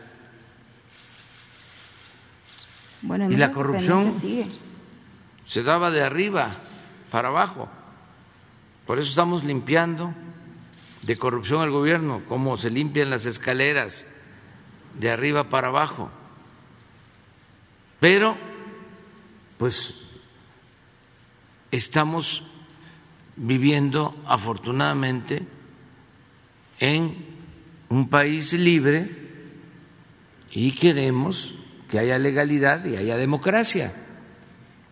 Bueno, en Y la corrupción se daba de arriba para abajo. Por eso estamos limpiando de corrupción al gobierno, como se limpian las escaleras de arriba para abajo. Pero, pues, estamos viviendo afortunadamente en un país libre y queremos que haya legalidad y haya democracia.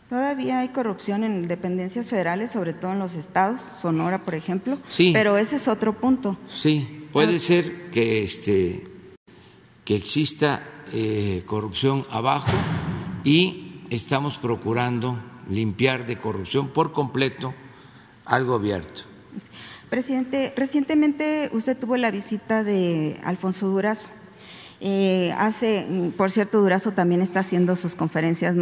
Todavía hay corrupción en dependencias federales, sobre todo en los estados, Sonora, por ejemplo. Sí. Pero ese es otro punto. Sí, puede ser que este que exista eh, corrupción abajo y estamos procurando limpiar de corrupción por completo al gobierno. Presidente, recientemente usted tuvo la visita de Alfonso Durazo. Eh, hace, mm, por cierto, Durazo también está haciendo sus conferencias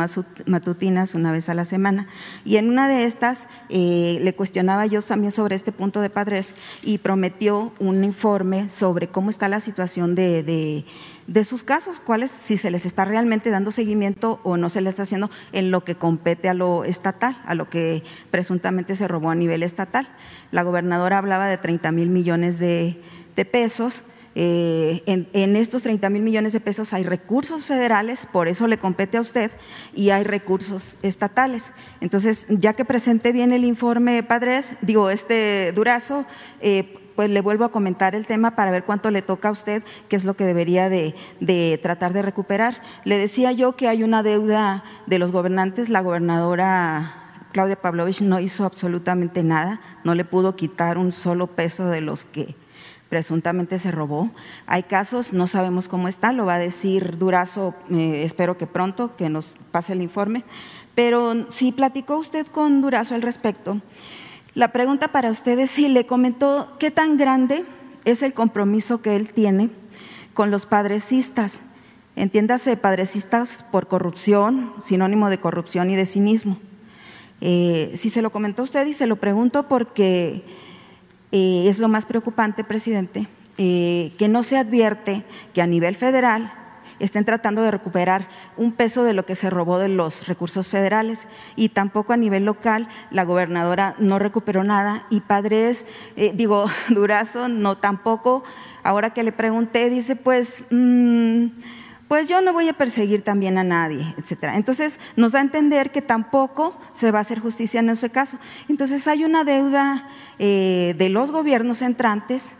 matutinas una vez a la semana. Y en una de estas eh, le cuestionaba yo también sobre este punto de padres y prometió un informe sobre cómo está la situación de, de, sus casos, cuáles, si se les está realmente dando seguimiento o no se les está haciendo en lo que compete a lo estatal, a lo que presuntamente se robó a nivel estatal. La gobernadora hablaba de 30 mil millones de pesos. Eh, en, estos 30 mil millones de pesos hay recursos federales, por eso le compete a usted, y hay recursos estatales. Entonces, ya que presente bien el informe Padres, digo, este Durazo, eh, pues le vuelvo a comentar el tema para ver cuánto le toca a usted, qué es lo que debería de, de tratar de recuperar. Le decía yo que hay una deuda de los gobernantes, la gobernadora Claudia Pavlovich no hizo absolutamente nada, no le pudo quitar un solo peso de los que presuntamente se robó. Hay casos, no sabemos cómo está, lo va a decir Durazo, eh, espero que pronto, que nos pase el informe. Pero si platicó usted con Durazo al respecto, la pregunta para usted es si le comentó qué tan grande es el compromiso que él tiene con los padrecistas. Entiéndase, padrecistas por corrupción, sinónimo de corrupción y de cinismo. Eh, si se lo comentó usted y se lo pregunto porque eh, es lo más preocupante, presidente, eh, que no se advierte que a nivel federal estén tratando de recuperar un peso de lo que se robó de los recursos federales y tampoco a nivel local la gobernadora no recuperó nada y Padres, eh, digo, Durazo no tampoco, ahora que le pregunté, dice pues... mm, pues yo no voy a perseguir también a nadie, etcétera. Entonces nos da a entender que tampoco se va a hacer justicia en ese caso. Entonces hay una deuda eh, de los gobiernos entrantes,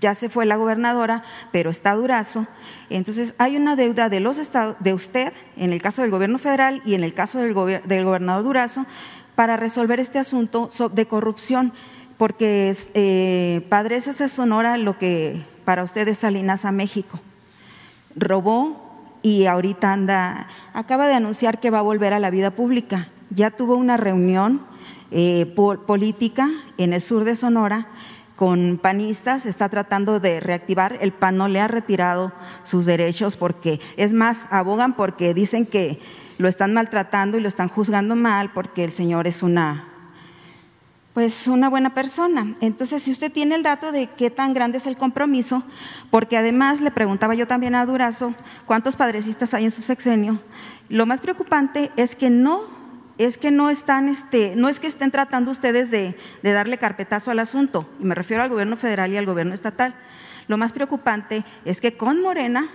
ya se fue la gobernadora, pero está Durazo. Entonces hay una deuda de los estados, de usted, en el caso del gobierno federal y en el caso del, del gobernador Durazo, para resolver este asunto de corrupción, porque eh, Padres es Sonora lo que para usted es Salinas a México robó y ahorita anda, acaba de anunciar que va a volver a la vida pública. Ya tuvo una reunión eh, política en el sur de Sonora con panistas, está tratando de reactivar, el PAN no le ha retirado sus derechos porque, es más, abogan porque dicen que lo están maltratando y lo están juzgando mal porque el señor es una pues una buena persona. Entonces, si usted tiene el dato de qué tan grande es el compromiso, porque además le preguntaba yo también a Durazo cuántos padrecistas hay en su sexenio, lo más preocupante es que no es que no están, este, no es que estén tratando ustedes de, de darle carpetazo al asunto, y me refiero al gobierno federal y al gobierno estatal. Lo más preocupante es que con Morena,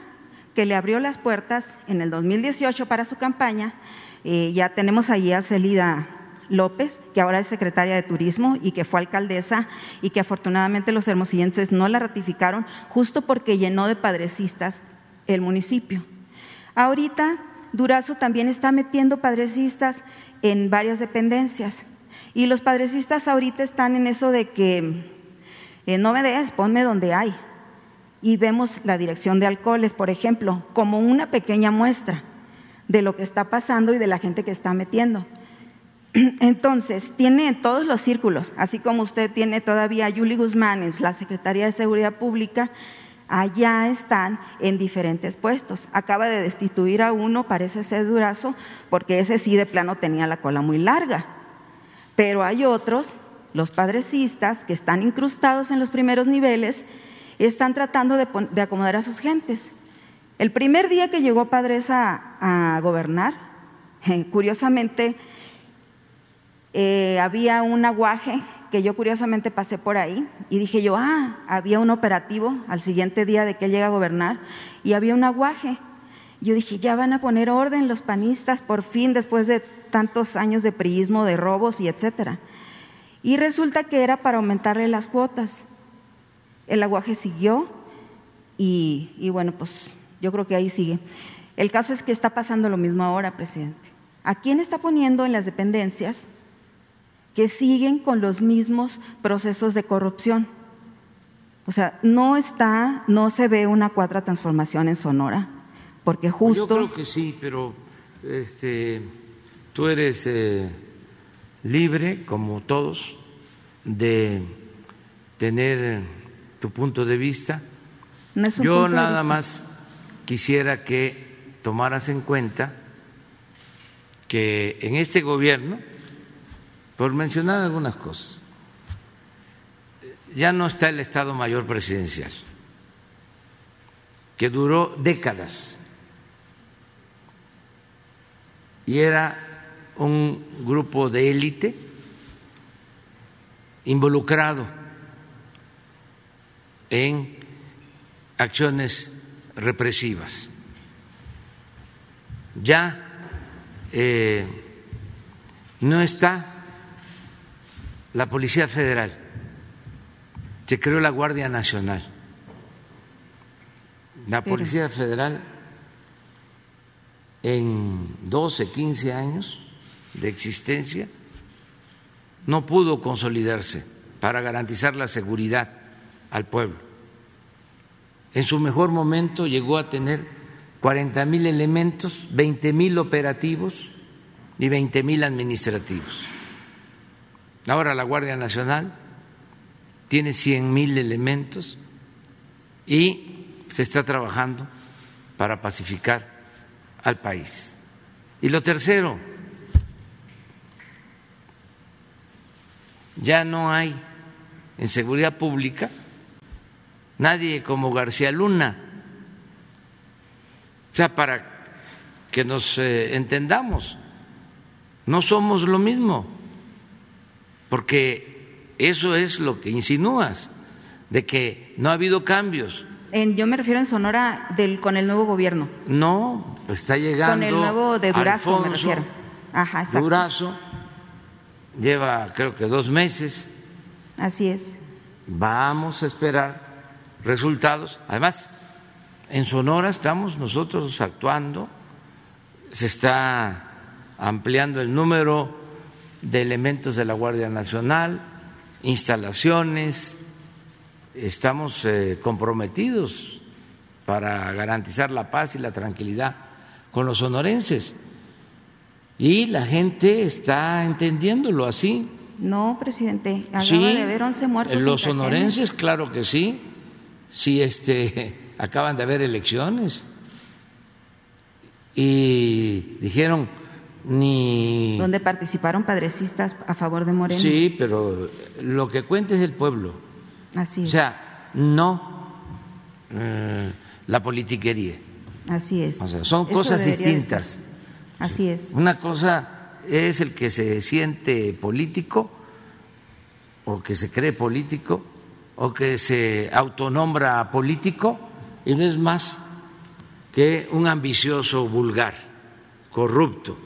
que le abrió las puertas en el 2018 para su campaña, eh, ya tenemos ahí a Celida López, que ahora es secretaria de Turismo y que fue alcaldesa y que afortunadamente los hermosillenses no la ratificaron justo porque llenó de padrecistas el municipio. Ahorita Durazo también está metiendo padrecistas en varias dependencias y los padrecistas ahorita están en eso de que eh, no me des, ponme donde hay. Y vemos la dirección de alcoholes, por ejemplo, como una pequeña muestra de lo que está pasando y de la gente que está metiendo. Entonces, tiene todos los círculos, así como usted tiene todavía a Yuli Guzmán en la Secretaría de Seguridad Pública, allá están en diferentes puestos. Acaba de destituir a uno, parece ser Durazo, porque ese sí de plano tenía la cola muy larga. Pero hay otros, los padrecistas, que están incrustados en los primeros niveles, están tratando de, acomodar a sus gentes. El primer día que llegó Padresa a, gobernar, curiosamente, eh, había un aguaje que yo curiosamente pasé por ahí y dije yo, ah, había un operativo al siguiente día de que él llega a gobernar y había un aguaje. Yo dije, ya van a poner orden los panistas por fin después de tantos años de priismo, de robos y etcétera. Y resulta que era para aumentarle las cuotas. El aguaje siguió y, y bueno, pues yo creo que ahí sigue. El caso es que está pasando lo mismo ahora, presidente. ¿A quién está poniendo en las dependencias? Que siguen con los mismos procesos de corrupción. O sea, no está, no se ve una cuarta transformación en Sonora, porque justo. Yo creo que sí, pero este, tú eres eh, libre, como todos, de tener tu punto de vista. yo nada más quisiera que tomaras en cuenta que en este gobierno por mencionar algunas cosas. Ya no está el Estado Mayor Presidencial, que duró décadas y era un grupo de élite involucrado en acciones represivas. Ya eh, no está la Policía Federal, se creó la Guardia Nacional. La Policía Federal en 12, 15 años de existencia no pudo consolidarse para garantizar la seguridad al pueblo. En su mejor momento llegó a tener 40 mil elementos, 20 mil operativos y 20 mil administrativos. Ahora la Guardia Nacional tiene 100 mil elementos y se está trabajando para pacificar al país. Y lo tercero, ya no hay en seguridad pública nadie como García Luna. O sea, para que nos eh, entendamos, no somos lo mismo porque eso es lo que insinúas, de que no ha habido cambios. En, yo me refiero en Sonora del, con el nuevo gobierno. No, está llegando. Con el nuevo de Durazo, Alfonso me refiero. Ajá, exacto. Durazo lleva creo que dos meses. Así es. Vamos a esperar resultados. Además, en Sonora estamos nosotros actuando, se está ampliando el número de elementos de la Guardia Nacional, instalaciones, estamos eh, comprometidos para garantizar la paz y la tranquilidad con los sonorenses. Y la gente está entendiéndolo así. No, presidente, acaba Sí, de haber 11 muertos. los sonorenses, claro que sí. Sí, este, acaban de haber elecciones. Y dijeron, ni... Donde participaron padrecistas a favor de Moreno. Sí, pero lo que cuenta es el pueblo. Así O sea, no eh, la politiquería. así es. O sea, son Eso cosas distintas. Así es. Una cosa es el que se siente político o que se cree político o que se autonombra político y no es más que un ambicioso vulgar, corrupto,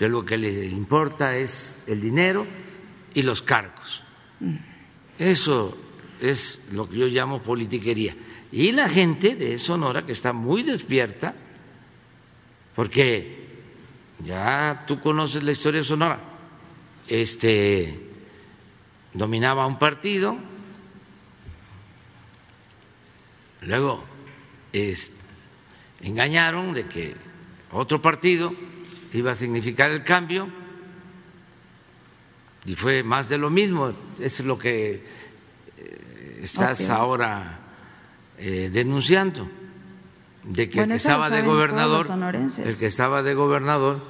que lo que le importa es el dinero y los cargos. Eso es lo que yo llamo politiquería. Y la gente de Sonora que está muy despierta, porque ya tú conoces la historia de Sonora, este dominaba un partido, luego engañaron de que otro partido iba a significar el cambio y fue más de lo mismo, es lo que eh, estás ahora eh, denunciando de que Bueno, el que estaba de gobernador, el que estaba de gobernador,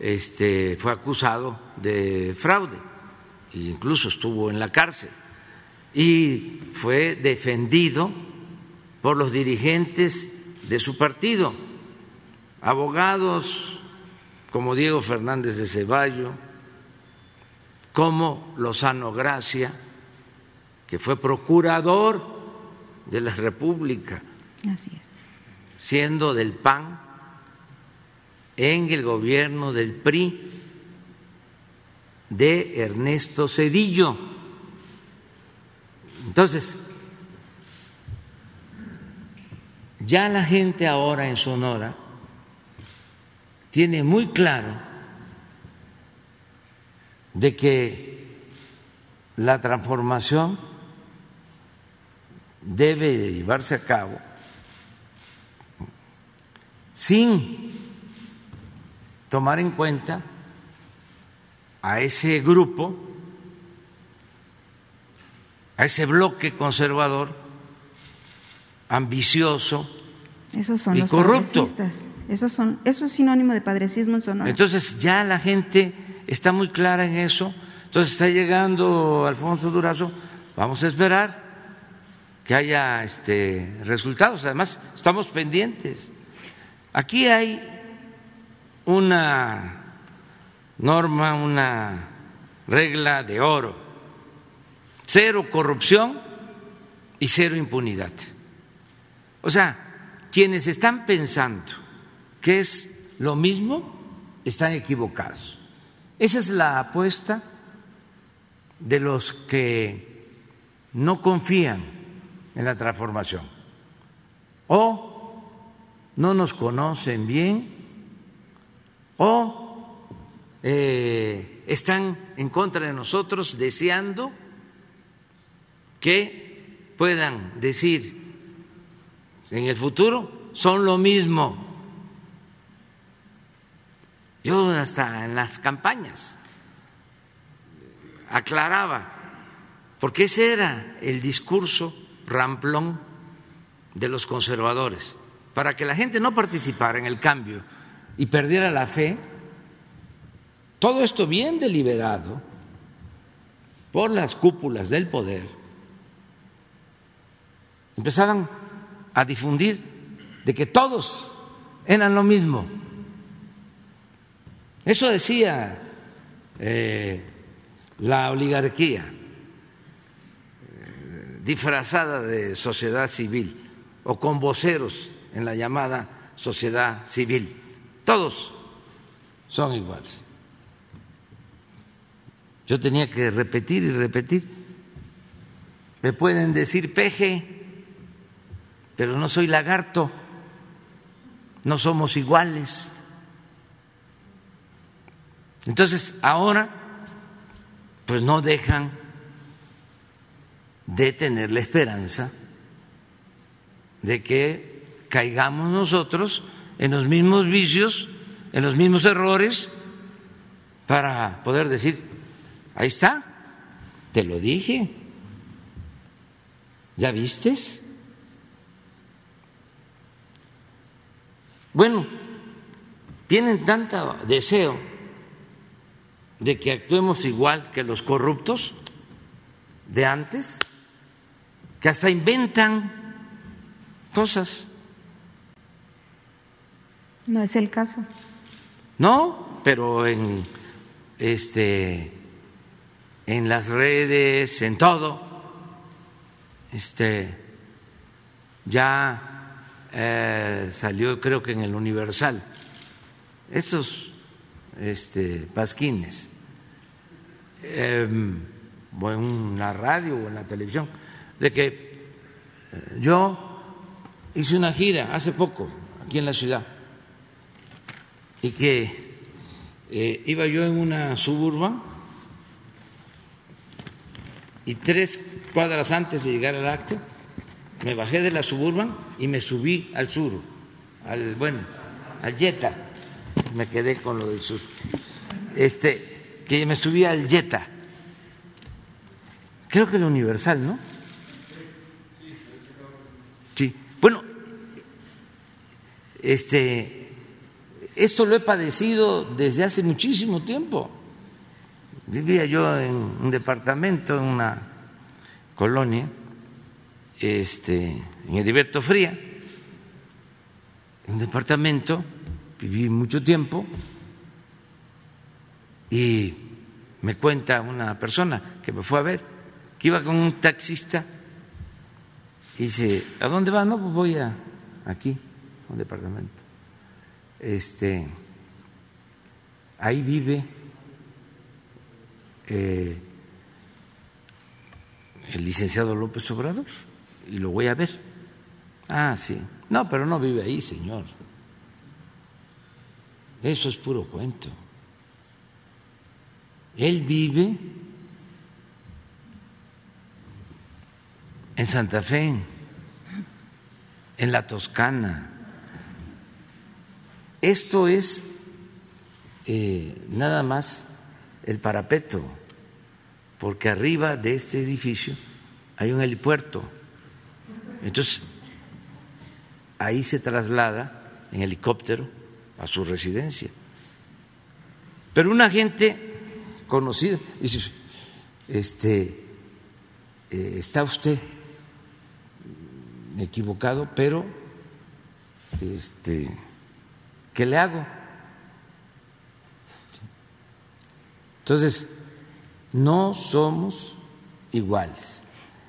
este, fue acusado de fraude e incluso estuvo en la cárcel y fue defendido por los dirigentes de su partido, abogados como Diego Fernández de Ceballo, como Lozano Gracia, que fue procurador de la República Así es. siendo del PAN en el gobierno del PRI de Ernesto Cedillo. Entonces, ya la gente ahora en Sonora tiene muy claro de que la transformación debe llevarse a cabo sin tomar en cuenta a ese grupo, a ese bloque conservador, ambicioso, Esos son Y los corrupto. Esos son, eso es sinónimo de padrecismo en Sonora. Entonces ya la gente está muy clara en eso. Entonces está llegando Alfonso Durazo. Vamos a esperar que haya este, resultados. Además, estamos pendientes. Aquí hay una norma, una regla de oro. Cero corrupción y cero impunidad. O sea, quienes están pensando que es lo mismo, están equivocados. Esa es la apuesta de los que no confían en la transformación o no nos conocen bien o eh, están en contra de nosotros deseando que puedan decir en el futuro son lo mismo. Yo hasta en las campañas aclaraba, porque ese era el discurso ramplón de los conservadores, para que la gente no participara en el cambio y perdiera la fe, todo esto bien deliberado por las cúpulas del poder, empezaban a difundir de que todos eran lo mismo. Eso decía eh, la oligarquía, eh, disfrazada de sociedad civil, o con voceros en la llamada sociedad civil. Todos son iguales. Yo tenía que repetir y repetir. Me pueden decir peje, pero no soy lagarto, no somos iguales. Entonces, ahora, pues no dejan de tener la esperanza de que caigamos nosotros en los mismos vicios, en los mismos errores, para poder decir, ahí está, te lo dije, ¿ya vistes? Bueno, tienen tanto deseo de que actuemos igual que los corruptos de antes, que hasta inventan cosas. No es el caso. No, pero en este en las redes, en todo, este ya eh, salió creo que en el Universal estos este pasquines o en la radio o en la televisión de que eh, yo hice una gira hace poco aquí en la ciudad y que eh, iba yo en una suburban y tres cuadras antes de llegar al acto me bajé de la suburban y me subí al sur, al bueno, al Jetta, me quedé con lo del sur. Este, que me subí al Jetta. Creo que el Universal, ¿no? Bueno, este, esto lo he padecido desde hace muchísimo tiempo. Vivía yo en un departamento, en una colonia, este, en Heriberto Fría, un departamento, viví mucho tiempo y me cuenta una persona que me fue a ver, que iba con un taxista dice, ¿a dónde va? No, pues voy a aquí, a un departamento. Este, ahí vive eh, el licenciado López Obrador y lo voy a ver. Ah, sí. No, pero no vive ahí, señor. Eso es puro cuento. Él vive en Santa Fe, en la Toscana. Esto es eh, nada más el parapeto, porque arriba de este edificio hay un helipuerto. Entonces, ahí se traslada en helicóptero a su residencia. Pero una gente conocida dice, este, eh, ¿está usted equivocado, pero este, ¿qué le hago? Entonces, no somos iguales.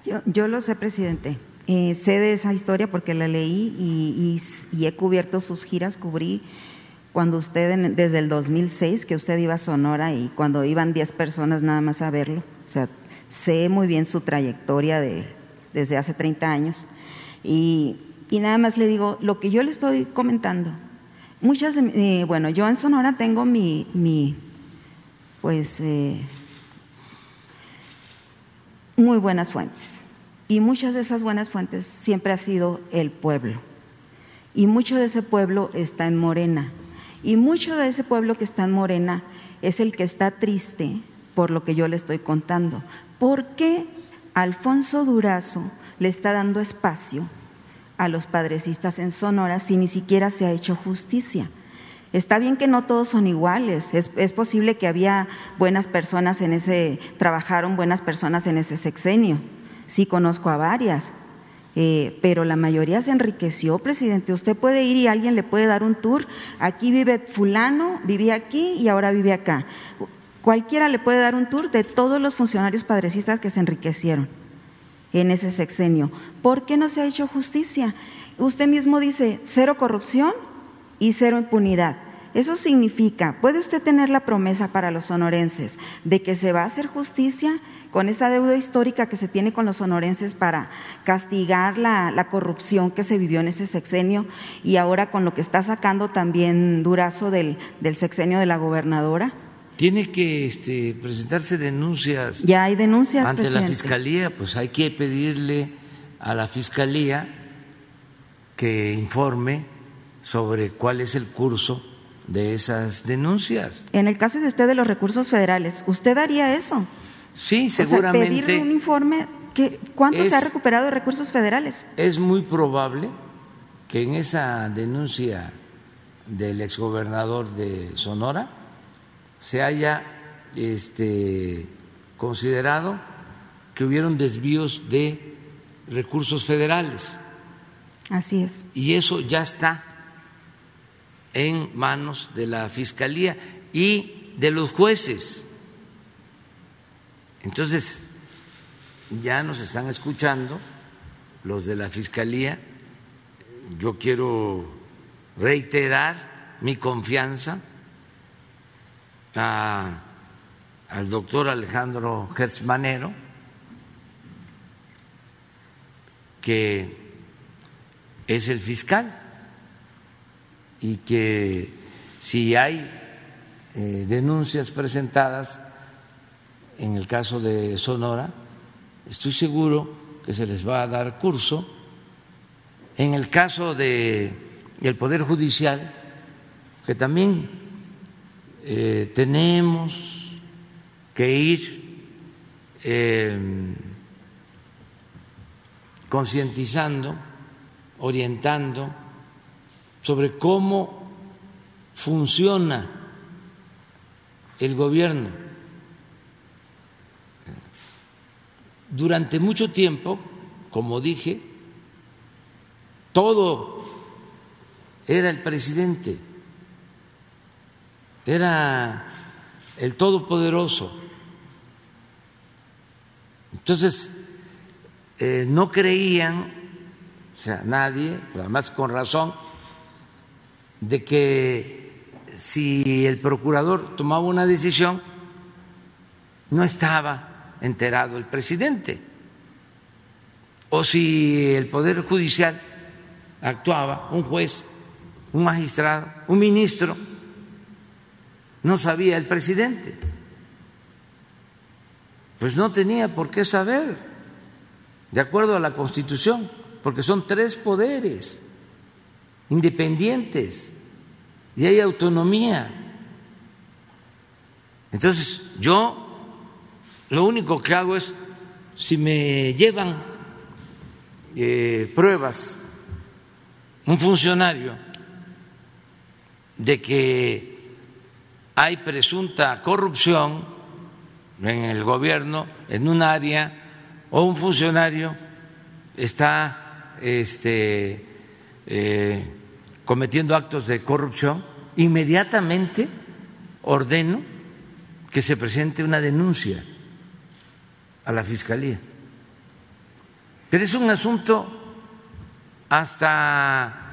Yo, yo lo sé, presidente. Eh, sé de esa historia porque la leí y, y, he cubierto sus giras. Cubrí cuando usted, desde el 2006, que usted iba a Sonora y cuando iban 10 personas nada más a verlo. O sea, sé muy bien su trayectoria de, desde hace 30 años. Y, nada más le digo, lo que yo le estoy comentando, muchas, eh, bueno, yo en Sonora tengo mi, mi pues, eh, muy buenas fuentes. Y muchas de esas buenas fuentes siempre ha sido el pueblo. Y mucho de ese pueblo está en Morena. Y mucho de ese pueblo que está en Morena es el que está triste por lo que yo le estoy contando. ¿Por qué Alfonso Durazo le está dando espacio a los padrecistas en Sonora si ni siquiera se ha hecho justicia. Está bien que no todos son iguales, es, posible que había buenas personas en ese, trabajaron buenas personas en ese sexenio, sí conozco a varias, eh, pero la mayoría se enriqueció, presidente. Usted puede ir y alguien le puede dar un tour, aquí vive fulano, vivía aquí y ahora vive acá. Cualquiera le puede dar un tour de todos los funcionarios padrecistas que se enriquecieron en ese sexenio. ¿Por qué no se ha hecho justicia? Usted mismo dice cero corrupción y cero impunidad. Eso significa, ¿puede usted tener la promesa para los sonorenses de que se va a hacer justicia con esa deuda histórica que se tiene con los sonorenses para castigar la, corrupción que se vivió en ese sexenio y ahora con lo que está sacando también Durazo del, del sexenio de la gobernadora? Tiene que este, presentarse denuncias. Ya hay denuncias. Ante la fiscalía, pues hay que pedirle a la fiscalía que informe sobre cuál es el curso de esas denuncias. En el caso de usted de los recursos federales, ¿usted haría eso? Sí, seguramente. pedir un informe, que, ¿cuánto se ha recuperado de recursos federales? Es muy probable que en esa denuncia del exgobernador de Sonora se haya este, considerado que hubieron desvíos de recursos federales. Así es. Y eso ya está en manos de la Fiscalía y de los jueces. Entonces, ya nos están escuchando los de la Fiscalía. Yo quiero reiterar mi confianza al doctor Alejandro Gertzmanero, que es el fiscal y que si hay eh, denuncias presentadas en el caso de Sonora, estoy seguro que se les va a dar curso. En el caso de el Poder Judicial, que también eh, tenemos que ir eh, concientizando, orientando sobre cómo funciona el gobierno. Durante mucho tiempo, como dije, todo era el presidente, era el todopoderoso. Entonces, eh, no creían, o sea, nadie, además con razón, de que si el procurador tomaba una decisión, no estaba enterado el presidente. O si el Poder Judicial actuaba, un juez, un magistrado, un ministro, no sabía el presidente. Pues no tenía por qué saber, de acuerdo a la Constitución, porque son tres poderes independientes y hay autonomía. Entonces, yo lo único que hago es, si me llevan eh, pruebas, un funcionario, de que hay presunta corrupción en el gobierno, en un área, o un funcionario está este, eh, cometiendo actos de corrupción, inmediatamente ordeno que se presente una denuncia a la Fiscalía. Pero es un asunto hasta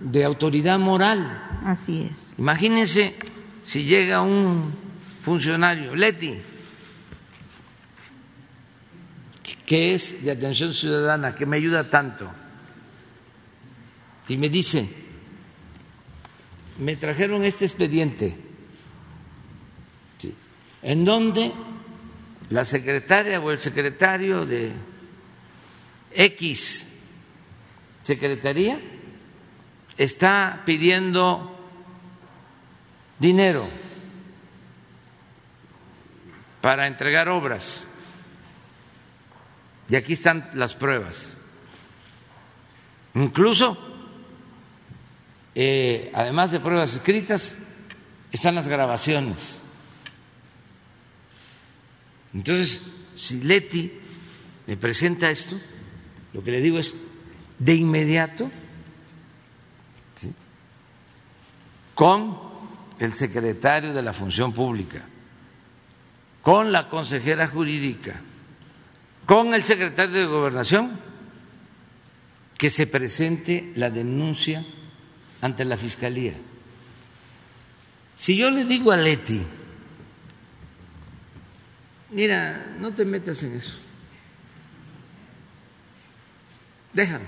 de autoridad moral. Así es. Imagínense si llega un funcionario, Leti, que es de atención ciudadana, que me ayuda tanto, y me dice, me trajeron este expediente, en donde la secretaria o el secretario de X secretaría está pidiendo dinero para entregar obras. Y aquí están las pruebas. Incluso eh, además de pruebas escritas, están las grabaciones. Entonces, si Leti me presenta esto, lo que le digo es, de inmediato, con el secretario de la Función Pública, con la consejera jurídica, con el secretario de Gobernación, que se presente la denuncia ante la Fiscalía. Si yo le digo a Leti, mira, no te metas en eso, déjalo.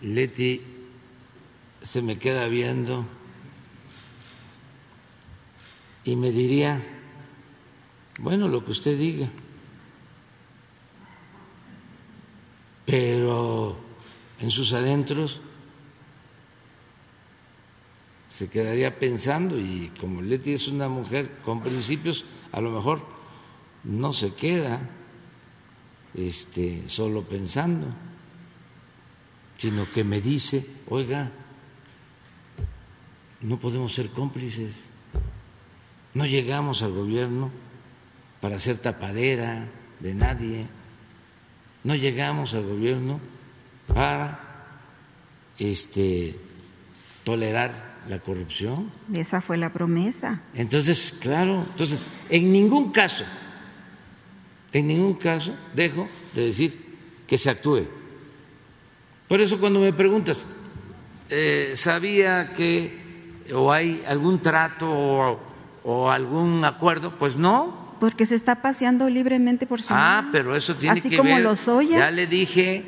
Leti se me queda viendo y me diría, bueno, lo que usted diga, pero en sus adentros se quedaría pensando y como Leti es una mujer con principios, a lo mejor no se queda este, solo pensando, sino que me dice, oiga, no podemos ser cómplices, no llegamos al gobierno para ser tapadera de nadie, no llegamos al gobierno para este, tolerar la corrupción. Esa fue la promesa. Entonces, claro, entonces, en ningún caso, en ningún caso dejo de decir que se actúe. Por eso cuando me preguntas, eh, ¿sabía que o hay algún trato o, o algún acuerdo? Pues no, porque se está paseando libremente por su Ah, pero eso tiene Así que como ver. los. Ya le dije,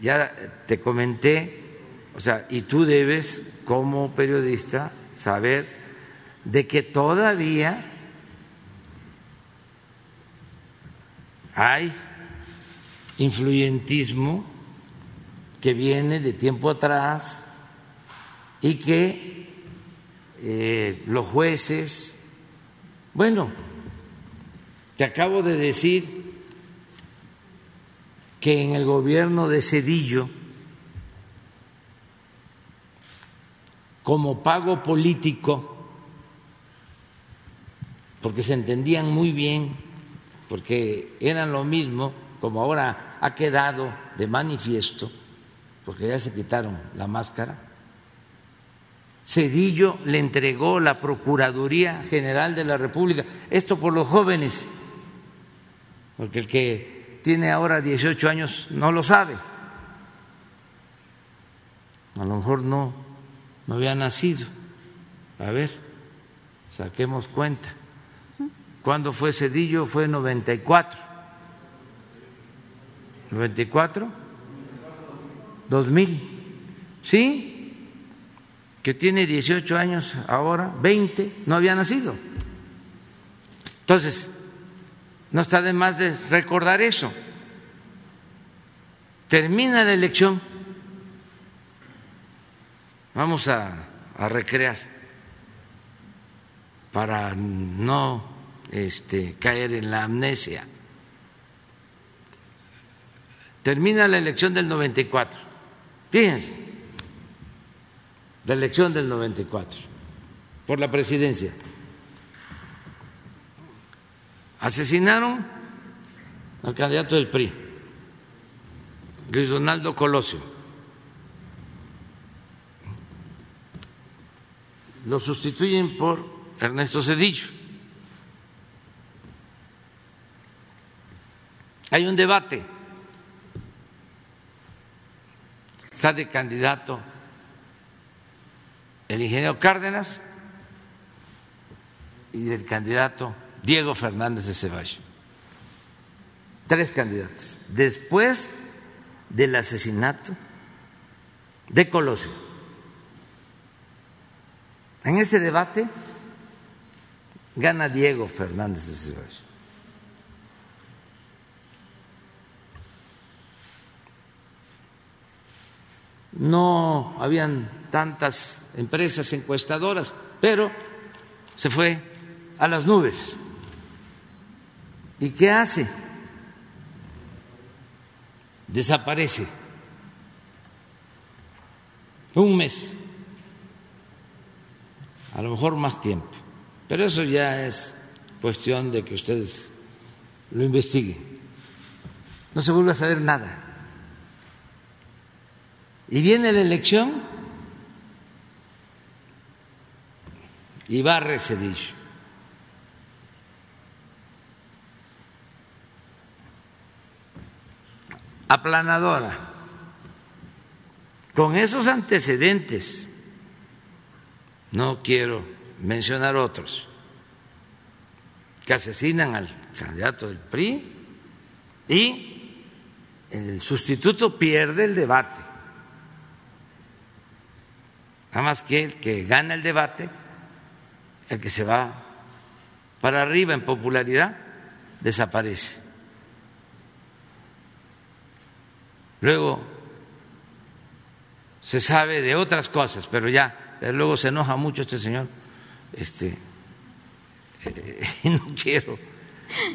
ya te comenté, o sea, y tú debes como periodista saber de que todavía hay influyentismo que viene de tiempo atrás y que eh, los jueces, bueno, te acabo de decir que en el gobierno de Cedillo, como pago político, porque se entendían muy bien, porque eran lo mismo, como ahora ha quedado de manifiesto, porque ya se quitaron la máscara, Cedillo le entregó la Procuraduría General de la República, esto por los jóvenes, porque el que tiene ahora 18 años no lo sabe, a lo mejor no, no había nacido. A ver, saquemos cuenta. ¿Cuándo fue Cedillo? Fue en 94. ¿94? 2000. ¿Sí? Que tiene 18 años ahora, 20, no había nacido. Entonces, no está de más de recordar eso. Termina la elección, vamos a, recrear para no este, caer en la amnesia. Termina la elección del 94. Fíjense, la elección del 94 por la presidencia. Asesinaron al candidato del PRI, Luis Donaldo Colosio. Lo sustituyen por Ernesto Cedillo. Hay un debate. Sale candidato el ingeniero Cárdenas y del candidato Diego Fernández de Ceballos. Tres candidatos. Después del asesinato de Colosio. En ese debate gana Diego Fernández de Ceballos. No habían tantas empresas encuestadoras, pero se fue a las nubes. ¿Y qué hace? Desaparece. Un mes. A lo mejor más tiempo. Pero eso ya es cuestión de que ustedes lo investiguen. No se vuelve a saber nada. Y viene la elección y va a Cedillo. aplanadora. Con esos antecedentes, no quiero mencionar otros, que asesinan al candidato del PRI y el sustituto pierde el debate. Nada más que el que gana el debate, el que se va para arriba en popularidad, desaparece. Luego se sabe de otras cosas, pero ya, luego se enoja mucho este señor. Este, eh, no quiero.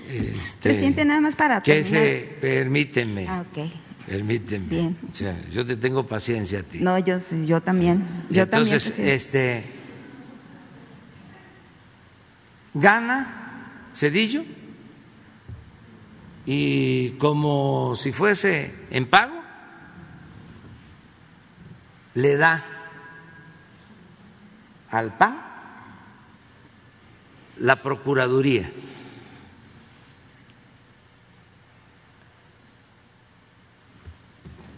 Este, Presidente, nada más para que se permíteme. Ah, ok. Permíteme. Bien. O sea, yo te tengo paciencia a ti. No, yo, yo también. Yo Entonces, también, este, gana Cedillo y como si fuese en pago, le da al PAN la Procuraduría.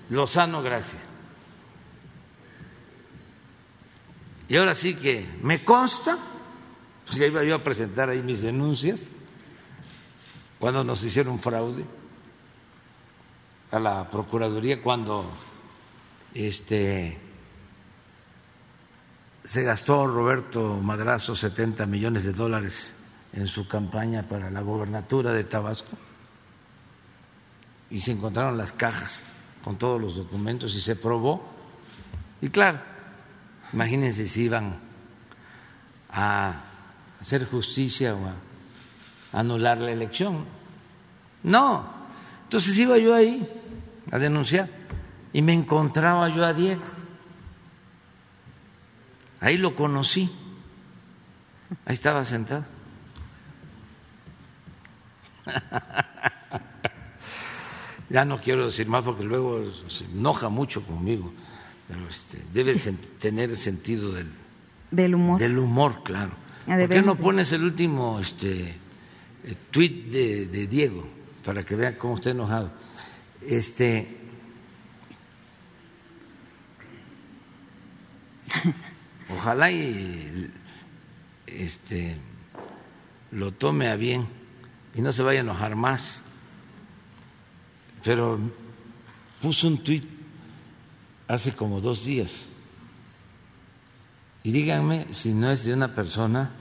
Lozano Gracia. Y ahora sí que me consta, pues ya iba a presentar ahí mis denuncias, cuando nos hicieron fraude a la Procuraduría, cuando este, se gastó Roberto Madrazo 70 millones de dólares en su campaña para la gobernatura de Tabasco y se encontraron las cajas con todos los documentos y se probó. Y claro, imagínense si iban a hacer justicia o a anular la elección. No, entonces iba yo ahí a denunciar y me encontraba yo a Diego. Ahí lo conocí, ahí estaba sentado. Ya no quiero decir más porque luego se enoja mucho conmigo, pero este, debe tener sentido del, del humor. Del humor, claro. ¿Por qué no pones el último este, tweet de, de, Diego para que vean cómo está enojado? Este, ojalá y este, lo tome a bien y no se vaya a enojar más pero puso un tuit hace como dos días. Y díganme si no es de una persona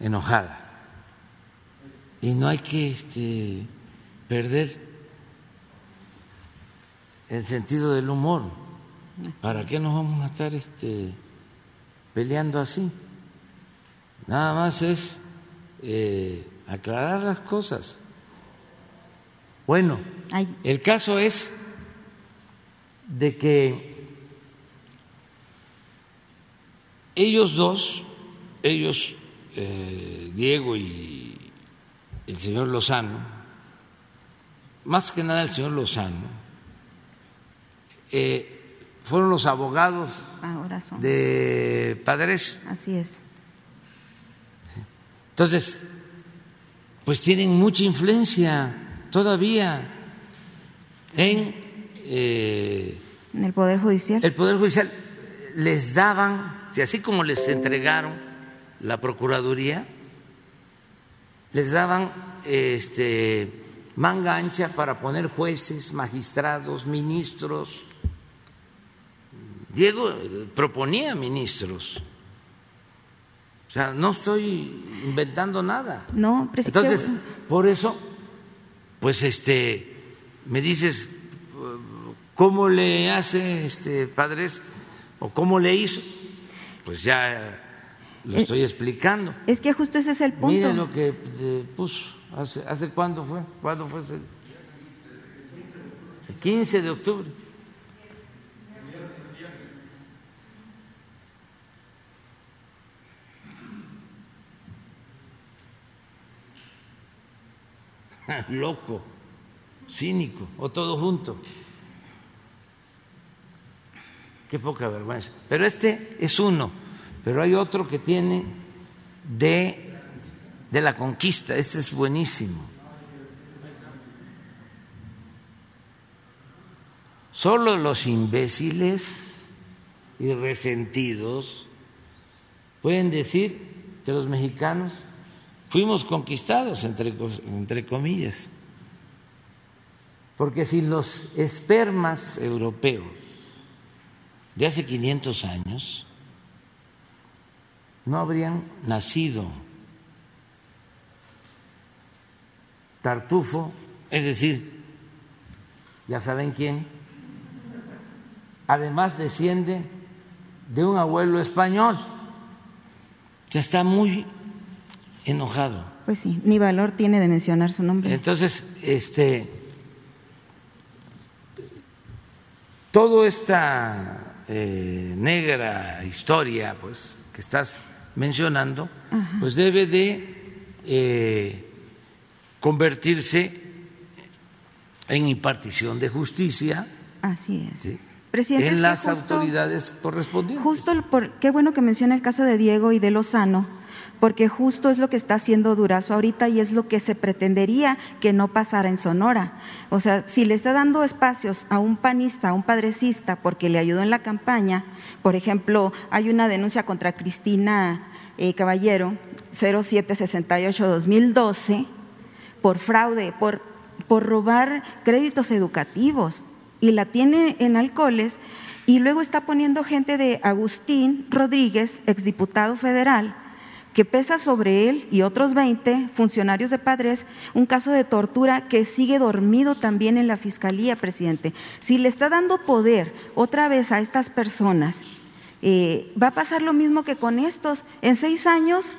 enojada. Y no hay que este, perder el sentido del humor. ¿Para qué nos vamos a estar este, peleando así? Nada más es eh, aclarar las cosas. Bueno, el caso es de que ellos dos, ellos, eh, Diego y el señor Lozano, más que nada el señor Lozano, eh, fueron los abogados de Padres. Así es. Entonces, pues tienen mucha influencia todavía en, eh, en el Poder Judicial. El Poder Judicial les daban, así como les entregaron la Procuraduría, les daban este, manga ancha para poner jueces, magistrados, ministros. Diego proponía ministros. O sea, no estoy inventando nada. No, presidente. Entonces, por eso pues este me dices cómo le hace este padres o cómo le hizo pues ya lo estoy explicando. es que justo ese es el punto. Mire lo que puso. Hace hace cuándo fue cuándo fue el 15 de octubre loco, cínico, o todo junto. Qué poca vergüenza. Pero este es uno, pero hay otro que tiene de, de la conquista, este es buenísimo. Solo los imbéciles y resentidos pueden decir que los mexicanos fuimos conquistados, entre, entre comillas, porque sin los espermas europeos de hace 500 años no habrían nacido Tartufo, es decir, ya saben quién, además desciende de un abuelo español. Ya está muy enojado. Pues sí, ni valor tiene de mencionar su nombre. Entonces, este, toda esta eh, negra historia, pues, que estás mencionando, pues debe de eh, convertirse en impartición de justicia. Así es en las autoridades correspondientes. Justo, por, qué bueno que menciona el caso de Diego y de Lozano, porque justo es lo que está haciendo Durazo ahorita y es lo que se pretendería que no pasara en Sonora. O sea, si le está dando espacios a un panista, a un padrecista, porque le ayudó en la campaña, por ejemplo, hay una denuncia contra Cristina eh, Caballero, 0768-2012, por fraude, por, por robar créditos educativos y la tiene en alcoholes y luego está poniendo gente de Agustín Rodríguez, exdiputado federal, que pesa sobre él y otros 20 funcionarios de padres un caso de tortura que sigue dormido también en la fiscalía, presidente. Si le está dando poder otra vez a estas personas, eh, va a pasar lo mismo que con estos. En seis años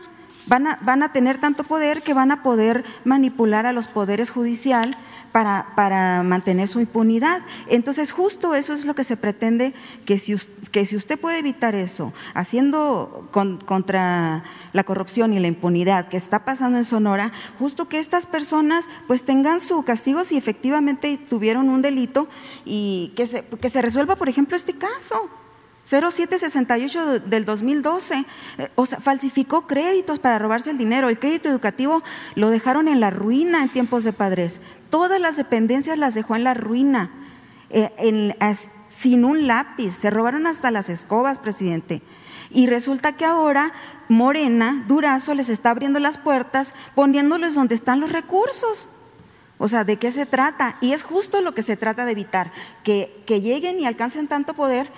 van a, van a tener tanto poder que van a poder manipular a los poderes judicial para, mantener su impunidad. Entonces, justo eso es lo que se pretende, que si, que si usted puede evitar eso, haciendo contra la corrupción y la impunidad que está pasando en Sonora, justo que estas personas pues tengan su castigo si efectivamente tuvieron un delito y que se, que se resuelva, por ejemplo, este caso. 0768 del 2012. Eh, o sea, falsificó créditos para robarse el dinero. El crédito educativo lo dejaron en la ruina en tiempos de padres. Todas las dependencias las dejó en la ruina, eh, sin un lápiz. Se robaron hasta las escobas, presidente. Y resulta que ahora Morena, Durazo, les está abriendo las puertas, poniéndoles donde están los recursos. O sea, ¿de qué se trata? Y es justo lo que se trata de evitar, que, que lleguen y alcancen tanto poder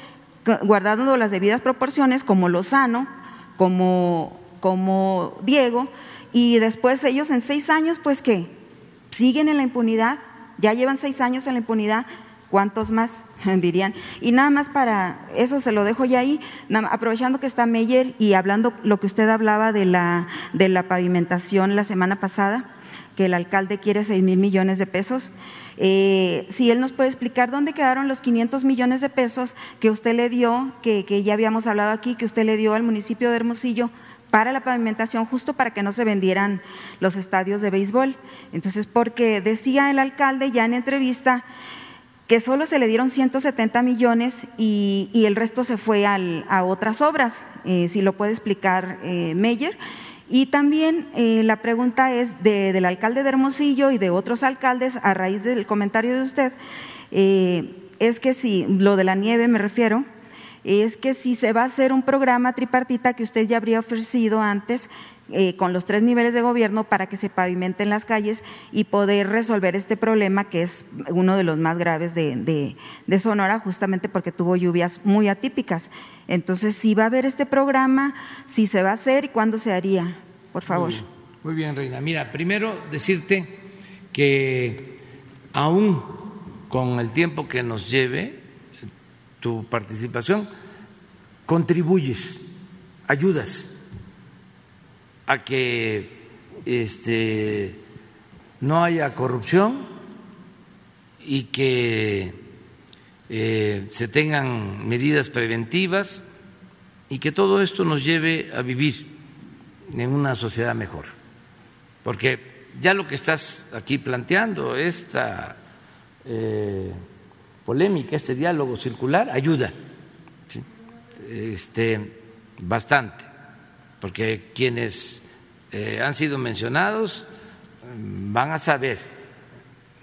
guardando las debidas proporciones, como Lozano, como, como Diego, y después ellos en seis años, pues que siguen en la impunidad, ya llevan seis años en la impunidad, ¿cuántos más? dirían. Y nada más para, eso se lo dejo ya ahí, aprovechando que está Meyer y hablando lo que usted hablaba de la, de la pavimentación la semana pasada, que el alcalde quiere seis mil millones de pesos. Eh, si él nos puede explicar dónde quedaron los 500 millones de pesos que usted le dio, que, ya habíamos hablado aquí, que usted le dio al municipio de Hermosillo para la pavimentación, justo para que no se vendieran los estadios de béisbol. Entonces, porque decía el alcalde ya en entrevista que solo se le dieron 170 millones y, el resto se fue a otras obras, eh, si lo puede explicar eh, Meyer. Y también eh, la pregunta es de, del alcalde de Hermosillo y de otros alcaldes, a raíz del comentario de usted, eh, es que si, lo de la nieve me refiero, es que si se va a hacer un programa tripartita que usted ya habría ofrecido antes, eh, con los tres niveles de gobierno para que se pavimenten las calles y poder resolver este problema que es uno de los más graves de, de, Sonora, justamente porque tuvo lluvias muy atípicas. Entonces, si va a haber este programa, si se va a hacer y cuándo se haría, por favor. Muy bien, Reina. Mira, primero decirte que aún con el tiempo que nos lleve tu participación, contribuyes, ayudas a que este, no haya corrupción y que eh, se tengan medidas preventivas y que todo esto nos lleve a vivir en una sociedad mejor. Porque ya lo que estás aquí planteando, esta eh, polémica, este diálogo circular, ayuda este, bastante porque quienes eh, han sido mencionados mm, van a saber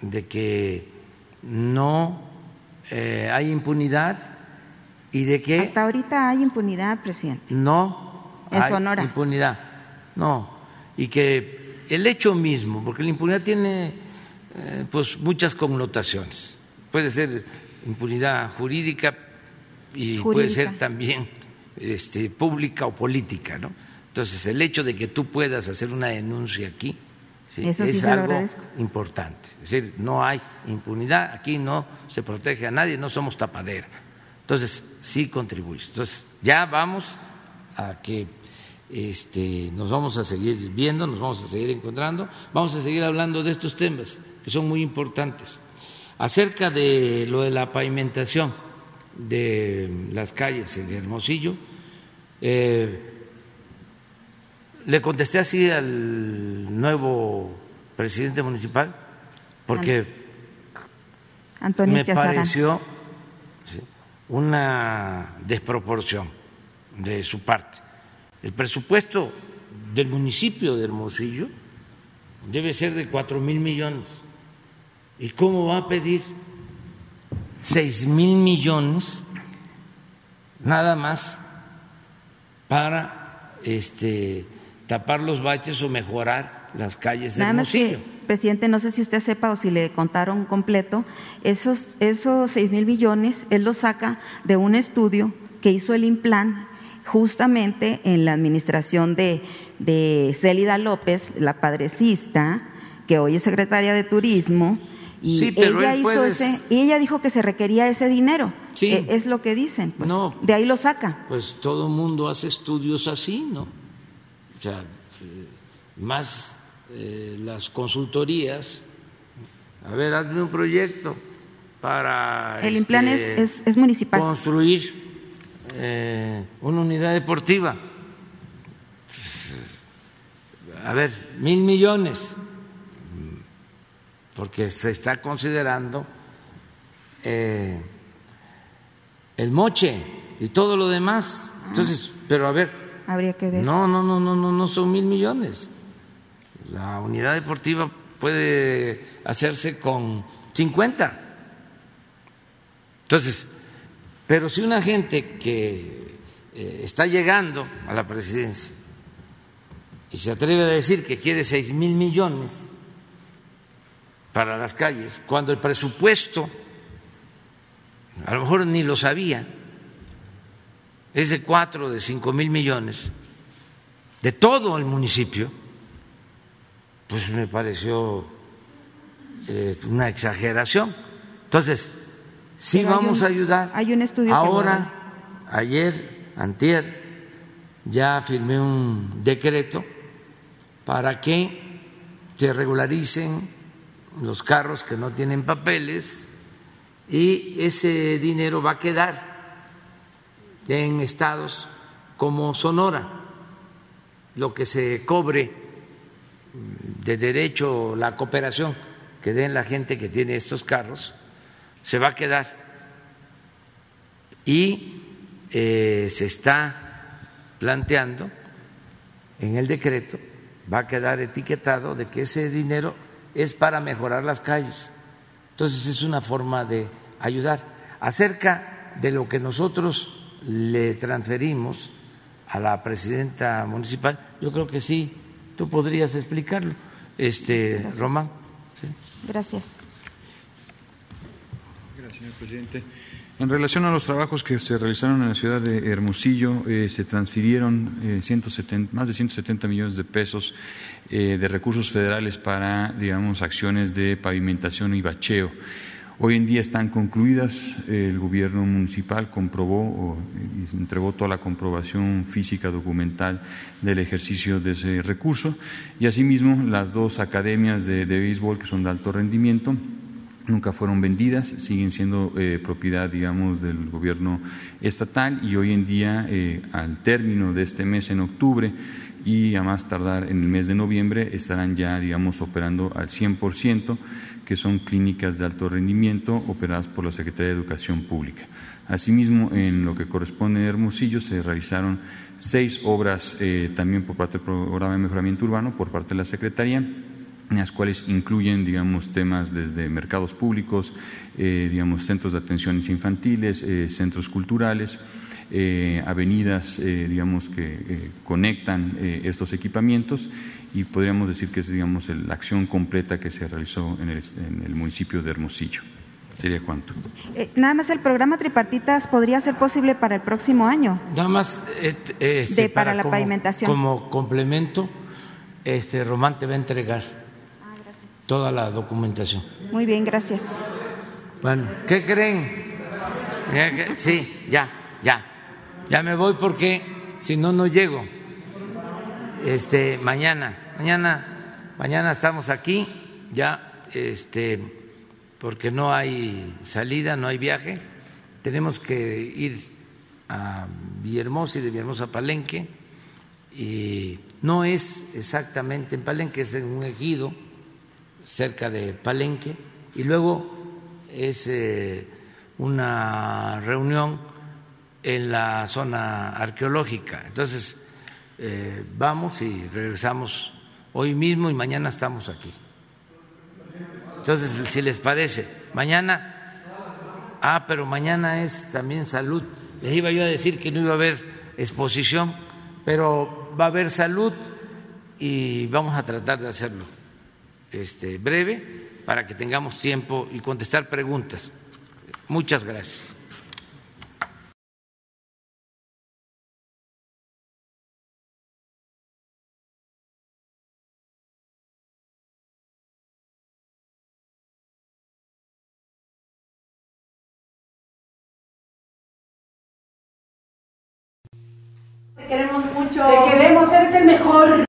de que no eh, hay impunidad y de que Hasta ahorita hay impunidad, presidente. no En hay Sonora. impunidad. No, y que el hecho mismo, porque la impunidad tiene eh, pues muchas connotaciones. Puede ser impunidad jurídica y puede ser también este, pública o política, ¿no? Entonces, el hecho de que tú puedas hacer una denuncia aquí ¿sí? Eso sí es algo importante. Es decir, no hay impunidad, aquí no se protege a nadie, no somos tapadera. Entonces, sí contribuye. Entonces, ya vamos a que este, nos vamos a seguir viendo, nos vamos a seguir encontrando, vamos a seguir hablando de estos temas que son muy importantes. Acerca de lo de la pavimentación de las calles en Hermosillo, eh, le contesté así al nuevo presidente municipal porque Antonio me pareció una desproporción de su parte. El presupuesto del municipio de Hermosillo debe ser de cuatro mil millones. ¿Y cómo va a pedir seis mil millones nada más para este, tapar los baches o mejorar las calles de Nada más Hermosillo? que, presidente, no sé si usted sepa o si le contaron completo, esos, esos seis mil billones, él los saca de un estudio que hizo el Implan justamente en la administración de, de Célida López, la padrecista, que hoy es secretaria de Turismo, y Sí, pero ella él hizo puedes- ese, y ella dijo que se requería ese dinero. Sí. Eh, es lo que dicen. pues. No. De ahí lo saca. Pues todo el mundo hace estudios así, ¿no? O sea, eh, más eh, las consultorías. A ver, hazme un proyecto para El es, este, es, es municipal. construir eh, una unidad deportiva. A ver, mil millones, porque se está considerando eh, el moche y todo lo demás. Entonces, pero a ver, Habría que ver. no, no, no, no, no, no son mil millones. La unidad deportiva puede hacerse con 50. Entonces, pero si una gente que eh, está llegando a la presidencia y se atreve a decir que quiere seis mil millones para las calles, cuando el presupuesto, a lo mejor ni lo sabía, es de cuatro, de cinco mil millones, de todo el municipio, pues me pareció eh, una exageración. Entonces, sí Pero vamos un- a ayudar. hay un estudio que Ahora, ayer, antier, ya firmé un decreto para que se regularicen los carros que no tienen papeles y ese dinero va a quedar en estados como Sonora, lo que se cobre de derecho, la cooperación que den la gente que tiene estos carros, se va a quedar. Y eh, se está planteando en el decreto, va a quedar etiquetado de que ese dinero es para mejorar las calles. Entonces es una forma de ayudar. Acerca de lo que nosotros le transferimos a la presidenta municipal, yo creo que sí, tú podrías explicarlo, este Román. ¿sí? Gracias. Gracias, señor presidente. En relación a los trabajos que se realizaron en la ciudad de Hermosillo, eh, se transfirieron eh, 170 más de 170 millones de pesos eh, de recursos federales para, digamos, acciones de pavimentación y bacheo. Hoy en día están concluidas, el gobierno municipal comprobó o, entregó toda la comprobación física documental del ejercicio de ese recurso y asimismo las dos academias de, de béisbol que son de alto rendimiento nunca fueron vendidas, siguen siendo eh, propiedad, digamos, del gobierno estatal y hoy en día, eh, al término de este mes, en octubre, y a más tardar en el mes de noviembre, estarán ya, digamos, operando al 100%, que son clínicas de alto rendimiento operadas por la Secretaría de Educación Pública. Asimismo, en lo que corresponde a Hermosillo, se realizaron seis obras eh, también por parte del Programa de Mejoramiento Urbano, por parte de la Secretaría, las cuales incluyen, digamos, temas desde mercados públicos, eh, digamos, centros de atenciones infantiles, eh, centros culturales, eh, avenidas, digamos, que conectan estos equipamientos y podríamos decir que es, digamos, la acción completa que se realizó en el, municipio de Hermosillo. ¿Sería cuánto? nada más el programa tripartitas podría ser posible para el próximo año. Nada más este, para, la pavimentación. Como complemento, este Román te va a entregar toda la documentación. Muy bien, gracias. Bueno, ¿qué creen? Sí, ya, ya. Ya me voy porque si no, no llego. Este, mañana, mañana, mañana estamos aquí, ya, este, porque no hay salida, no hay viaje. Tenemos que ir a Villahermosa y de Villahermosa a Palenque. Y no es exactamente en Palenque, es en un ejido cerca de Palenque, y luego es eh, una reunión en la zona arqueológica. Entonces, eh, vamos y regresamos hoy mismo y mañana estamos aquí. Entonces, si les parece, mañana, ah, pero mañana es también salud. Les iba yo a decir que no iba a haber exposición, pero va a haber salud y vamos a tratar de hacerlo este, breve para que tengamos tiempo y contestar preguntas. Muchas gracias. Te queremos mucho. Te queremos, eres el mejor.